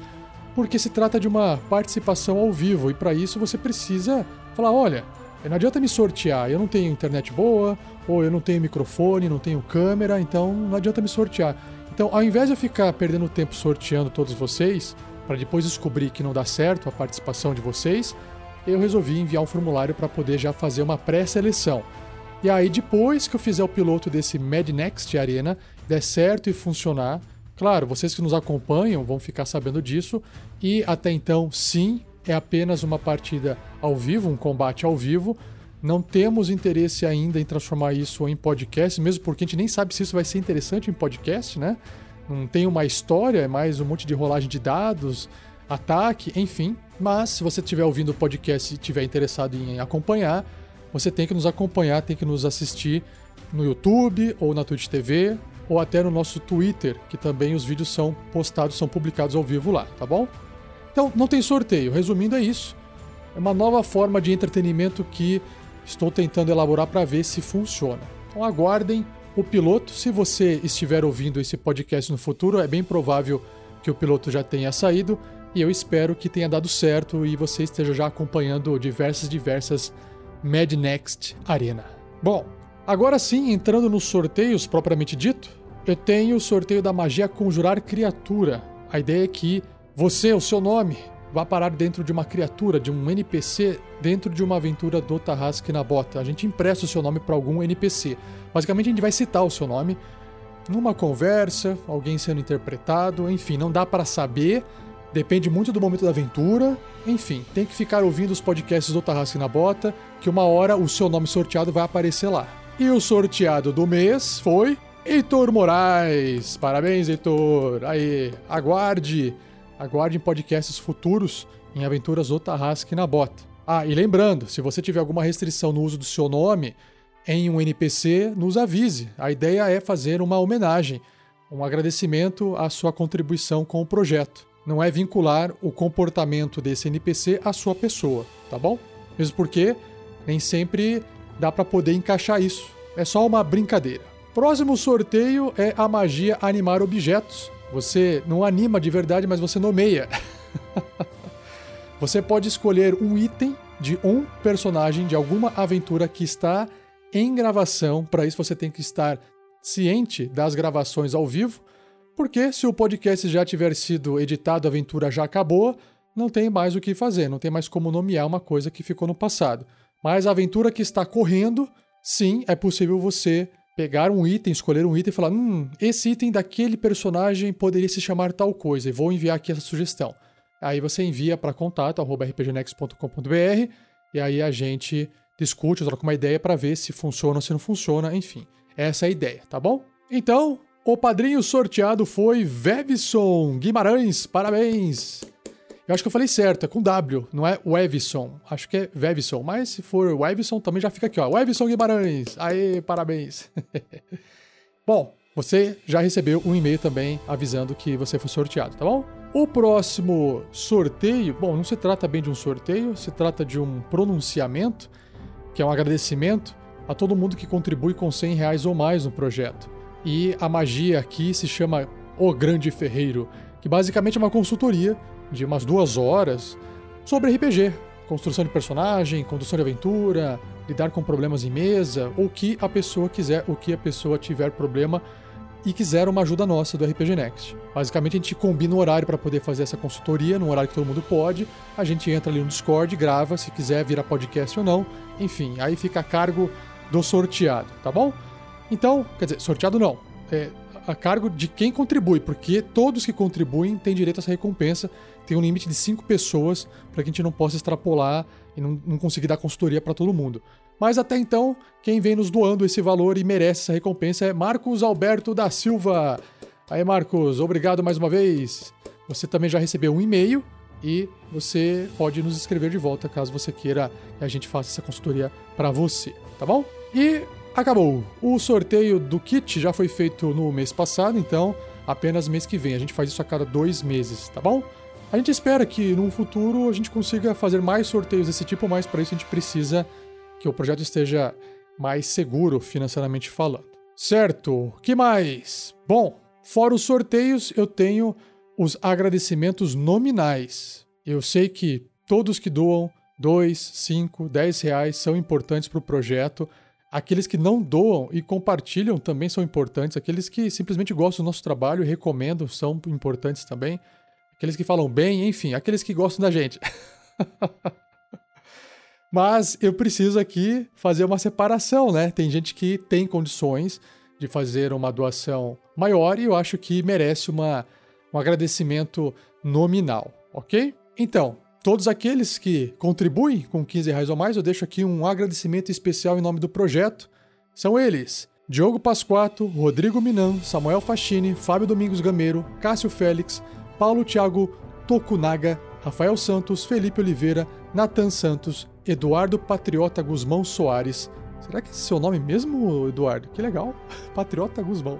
Porque se trata de uma participação ao vivo e para isso você precisa falar: olha, não adianta me sortear, eu não tenho internet boa, ou eu não tenho microfone, não tenho câmera, então não adianta me sortear. Então, ao invés de eu ficar perdendo tempo sorteando todos vocês, para depois descobrir que não dá certo a participação de vocês, eu resolvi enviar um formulário para poder já fazer uma pré-seleção. E aí, depois que eu fizer o piloto desse Mad Next Arena, der certo e funcionar, claro, vocês que nos acompanham vão ficar sabendo disso, e até então, sim, é apenas uma partida ao vivo, um combate ao vivo. Não temos interesse ainda em transformar isso em podcast, mesmo porque a gente nem sabe se isso vai ser interessante em podcast, né? Não tem uma história, é mais um monte de rolagem de dados, ataque, enfim. Mas se você estiver ouvindo o podcast e estiver interessado em acompanhar, você tem que nos acompanhar, tem que nos assistir no YouTube ou na Twitch TV ou até no nosso Twitter, que também os vídeos são postados, são publicados ao vivo lá, tá bom? Então, não tem sorteio. Resumindo, é isso. É uma nova forma de entretenimento que estou tentando elaborar para ver se funciona. Então, aguardem o piloto. Se você estiver ouvindo esse podcast no futuro, é bem provável que o piloto já tenha saído. E eu espero que tenha dado certo e você esteja já acompanhando diversas, diversas Mad Next Arena. Bom, agora sim, entrando nos sorteios propriamente dito, eu tenho o sorteio da magia Conjurar Criatura. A ideia é que você, o seu nome, vai parar dentro de uma criatura, de um NPC, dentro de uma aventura do Tarrasque na Bota. A gente empresta o seu nome para algum NPC. Basicamente, a gente vai citar o seu nome numa conversa, alguém sendo interpretado, enfim, não dá para saber. Depende muito do momento da aventura. Enfim, tem que ficar ouvindo os podcasts do Tarrasque na Bota, que uma hora o seu nome sorteado vai aparecer lá. E o sorteado do mês foi Heitor Moraes. Parabéns, Heitor. Aí, aguarde Aguarde em podcasts futuros em Aventuras Otarrasque na Bota. Ah, e lembrando, se você tiver alguma restrição no uso do seu nome em um NPC, nos avise. A ideia é fazer uma homenagem, um agradecimento à sua contribuição com o projeto. Não é vincular o comportamento desse NPC à sua pessoa, tá bom? Mesmo porque nem sempre dá para poder encaixar isso. É só uma brincadeira. Próximo sorteio é a magia animar objetos. Você não anima de verdade, mas você nomeia. você pode escolher um item de um personagem de alguma aventura que está em gravação. Para isso, você tem que estar ciente das gravações ao vivo, porque se o podcast já tiver sido editado, a aventura já acabou, não tem mais o que fazer, não tem mais como nomear uma coisa que ficou no passado. Mas a aventura que está correndo, sim, é possível você pegar um item, escolher um item e falar: hum, esse item daquele personagem poderia se chamar tal coisa, e vou enviar aqui essa sugestão. Aí você envia para contato@rpgnex.com.br e aí a gente discute, troca uma ideia para ver se funciona ou se não funciona, enfim. Essa é a ideia, tá bom? Então, o padrinho sorteado foi Vevson Guimarães, parabéns! Eu acho que eu falei certo, é com W, não é Wevison. Acho que é Vevison, mas se for Wevison também já fica aqui, ó. Wevison Guimarães. Aê, parabéns. bom, você já recebeu um e-mail também avisando que você foi sorteado, tá bom? O próximo sorteio, bom, não se trata bem de um sorteio, se trata de um pronunciamento, que é um agradecimento a todo mundo que contribui com 100 reais ou mais no projeto. E a magia aqui se chama O Grande Ferreiro, que basicamente é uma consultoria de umas duas horas sobre RPG, construção de personagem, condução de aventura, lidar com problemas em mesa, ou o que a pessoa quiser, o que a pessoa tiver problema e quiser uma ajuda nossa do RPG Next. Basicamente a gente combina o horário para poder fazer essa consultoria, num horário que todo mundo pode. A gente entra ali no Discord, grava, se quiser virar podcast ou não. Enfim, aí fica a cargo do sorteado, tá bom? Então, quer dizer, sorteado não. É, a cargo de quem contribui, porque todos que contribuem têm direito a essa recompensa. Tem um limite de cinco pessoas para que a gente não possa extrapolar e não, não conseguir dar consultoria para todo mundo. Mas até então, quem vem nos doando esse valor e merece essa recompensa é Marcos Alberto da Silva. Aí, Marcos, obrigado mais uma vez. Você também já recebeu um e-mail e você pode nos escrever de volta caso você queira que a gente faça essa consultoria para você, tá bom? E Acabou. O sorteio do kit já foi feito no mês passado, então apenas mês que vem. A gente faz isso a cada dois meses, tá bom? A gente espera que no futuro a gente consiga fazer mais sorteios desse tipo, mas para isso a gente precisa que o projeto esteja mais seguro financeiramente falando. Certo, que mais? Bom, fora os sorteios, eu tenho os agradecimentos nominais. Eu sei que todos que doam 2, 5, 10 reais são importantes para o projeto. Aqueles que não doam e compartilham também são importantes. Aqueles que simplesmente gostam do nosso trabalho e recomendam são importantes também. Aqueles que falam bem, enfim, aqueles que gostam da gente. Mas eu preciso aqui fazer uma separação, né? Tem gente que tem condições de fazer uma doação maior e eu acho que merece uma, um agradecimento nominal, ok? Então, todos aqueles que contribuem com 15 reais ou mais, eu deixo aqui um agradecimento especial em nome do projeto. São eles: Diogo Pasquato, Rodrigo Minan, Samuel Fachini, Fábio Domingos Gameiro, Cássio Félix, Paulo Thiago Tokunaga, Rafael Santos, Felipe Oliveira, Natan Santos, Eduardo Patriota Guzmão Soares. Será que é seu nome mesmo, Eduardo? Que legal. Patriota Guzmão.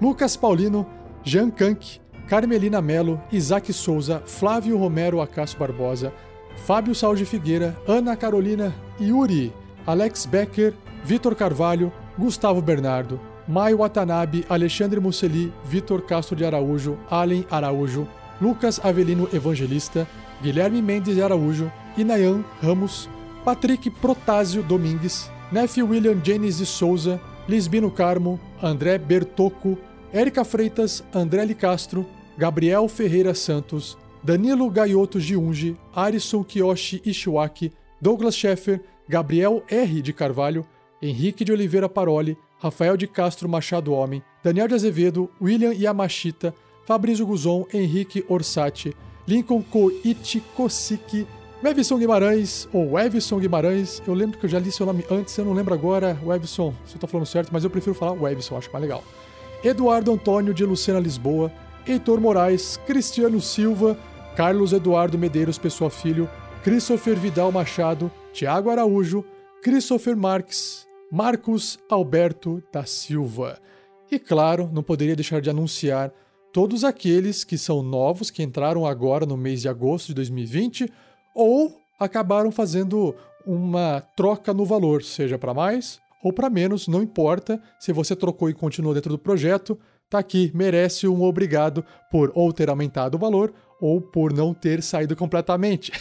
Lucas Paulino, Jean Kank, Carmelina Melo, Isaac Souza, Flávio Romero Acácio Barbosa, Fábio Salge Figueira, Ana Carolina, Yuri, Alex Becker, Vitor Carvalho, Gustavo Bernardo, Mai Watanabe, Alexandre Musseli, Vitor Castro de Araújo, Allen Araújo, Lucas Avelino Evangelista, Guilherme Mendes de Araújo, Inayan Ramos, Patrick Protásio Domingues, Nef William Janes de Souza, Lisbino Carmo, André Bertocco, Érica Freitas, André Castro, Gabriel Ferreira Santos, Danilo Gaioto Giunge, Arison Kiyoshi Ishiwaki, Douglas Scheffer, Gabriel R. de Carvalho, Henrique de Oliveira Paroli, Rafael de Castro Machado Homem, Daniel de Azevedo, William Yamashita, Fabrício Guzon, Henrique Orsatti, Lincoln Koichi Kosiki, Webson Guimarães, ou Webson Guimarães, eu lembro que eu já li seu nome antes, eu não lembro agora, Webson, você tá falando certo, mas eu prefiro falar Webson, acho mais legal. Eduardo Antônio de Lucena Lisboa, Heitor Moraes, Cristiano Silva, Carlos Eduardo Medeiros Pessoa Filho, Christopher Vidal Machado, Tiago Araújo, Christopher Marques, Marcos Alberto da Silva. E claro, não poderia deixar de anunciar todos aqueles que são novos, que entraram agora no mês de agosto de 2020 ou acabaram fazendo uma troca no valor, seja para mais ou para menos, não importa. Se você trocou e continuou dentro do projeto, tá aqui, merece um obrigado por ou ter aumentado o valor ou por não ter saído completamente.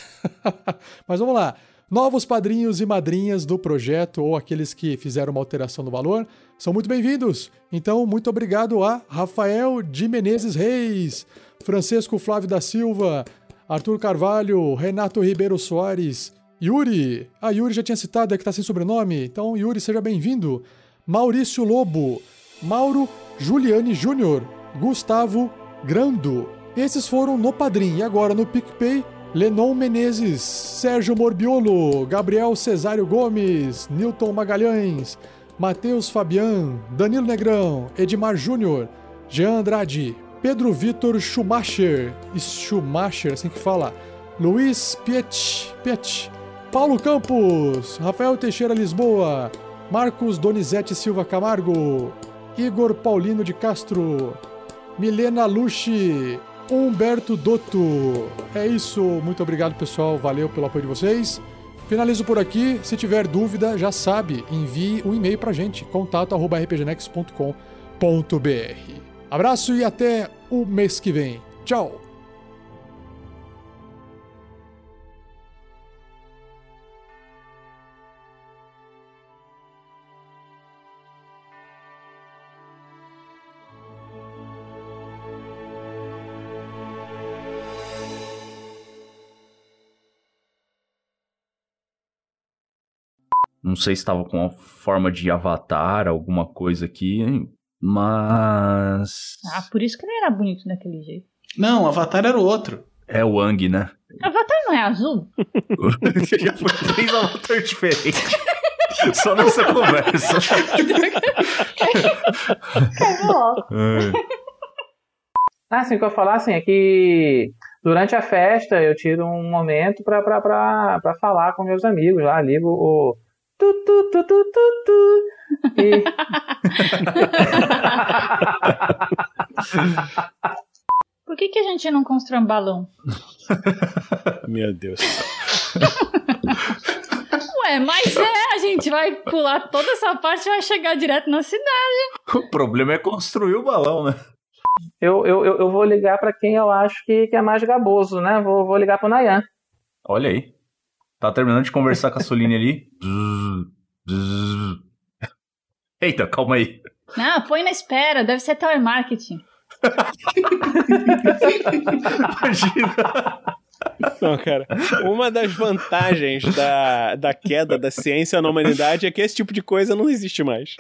Mas vamos lá. Novos padrinhos e madrinhas do projeto ou aqueles que fizeram uma alteração no valor são muito bem-vindos. Então, muito obrigado a Rafael de Menezes Reis, Francisco Flávio da Silva, Arthur Carvalho, Renato Ribeiro Soares, Yuri. A Yuri já tinha citado, é que tá sem sobrenome. Então, Yuri, seja bem-vindo. Maurício Lobo, Mauro Juliane Júnior, Gustavo Grando. Esses foram no Padrim. E agora no PicPay, Lenon Menezes, Sérgio Morbiolo, Gabriel Cesário Gomes, Newton Magalhães, Matheus Fabian, Danilo Negrão, Edmar Júnior, Jean Andrade, Pedro Vitor Schumacher, Schumacher, assim que fala, Luiz Piet, Piet, Paulo Campos, Rafael Teixeira Lisboa, Marcos Donizete Silva Camargo, Igor Paulino de Castro, Milena Luche, Humberto Dotto. É isso, muito obrigado pessoal, valeu pelo apoio de vocês. Finalizo por aqui. Se tiver dúvida, já sabe, envie um e-mail pra gente, contato@rpgnex.com.br. Abraço e até o mês que vem. Tchau! Não sei se estava com uma forma de avatar, alguma coisa aqui, mas. Ah, por isso que ele era bonito daquele jeito. Não, o Avatar era o outro. É o Wang, né? Avatar não é azul? Já foi três Avatar diferentes. Só nessa conversa. Ah, assim, o que eu falar assim, é que durante a festa eu tiro um momento pra, pra, pra, pra falar com meus amigos lá, ligo o. Tu, tu, tu, tu, tu, tu, e... Por que, que a gente não constrói um balão? Meu Deus. Ué, mas é, a gente vai pular toda essa parte e vai chegar direto na cidade. O problema é construir o balão, né? Eu, eu, eu vou ligar pra quem eu acho que, que é mais gaboso, né? Vou, vou ligar pro Nayan. Olha aí. Tá terminando de conversar com a Soline ali. Eita, calma aí. Não, põe na espera, deve ser telemarketing. Imagina. Não, cara. Uma das vantagens da, da queda da ciência na humanidade é que esse tipo de coisa não existe mais.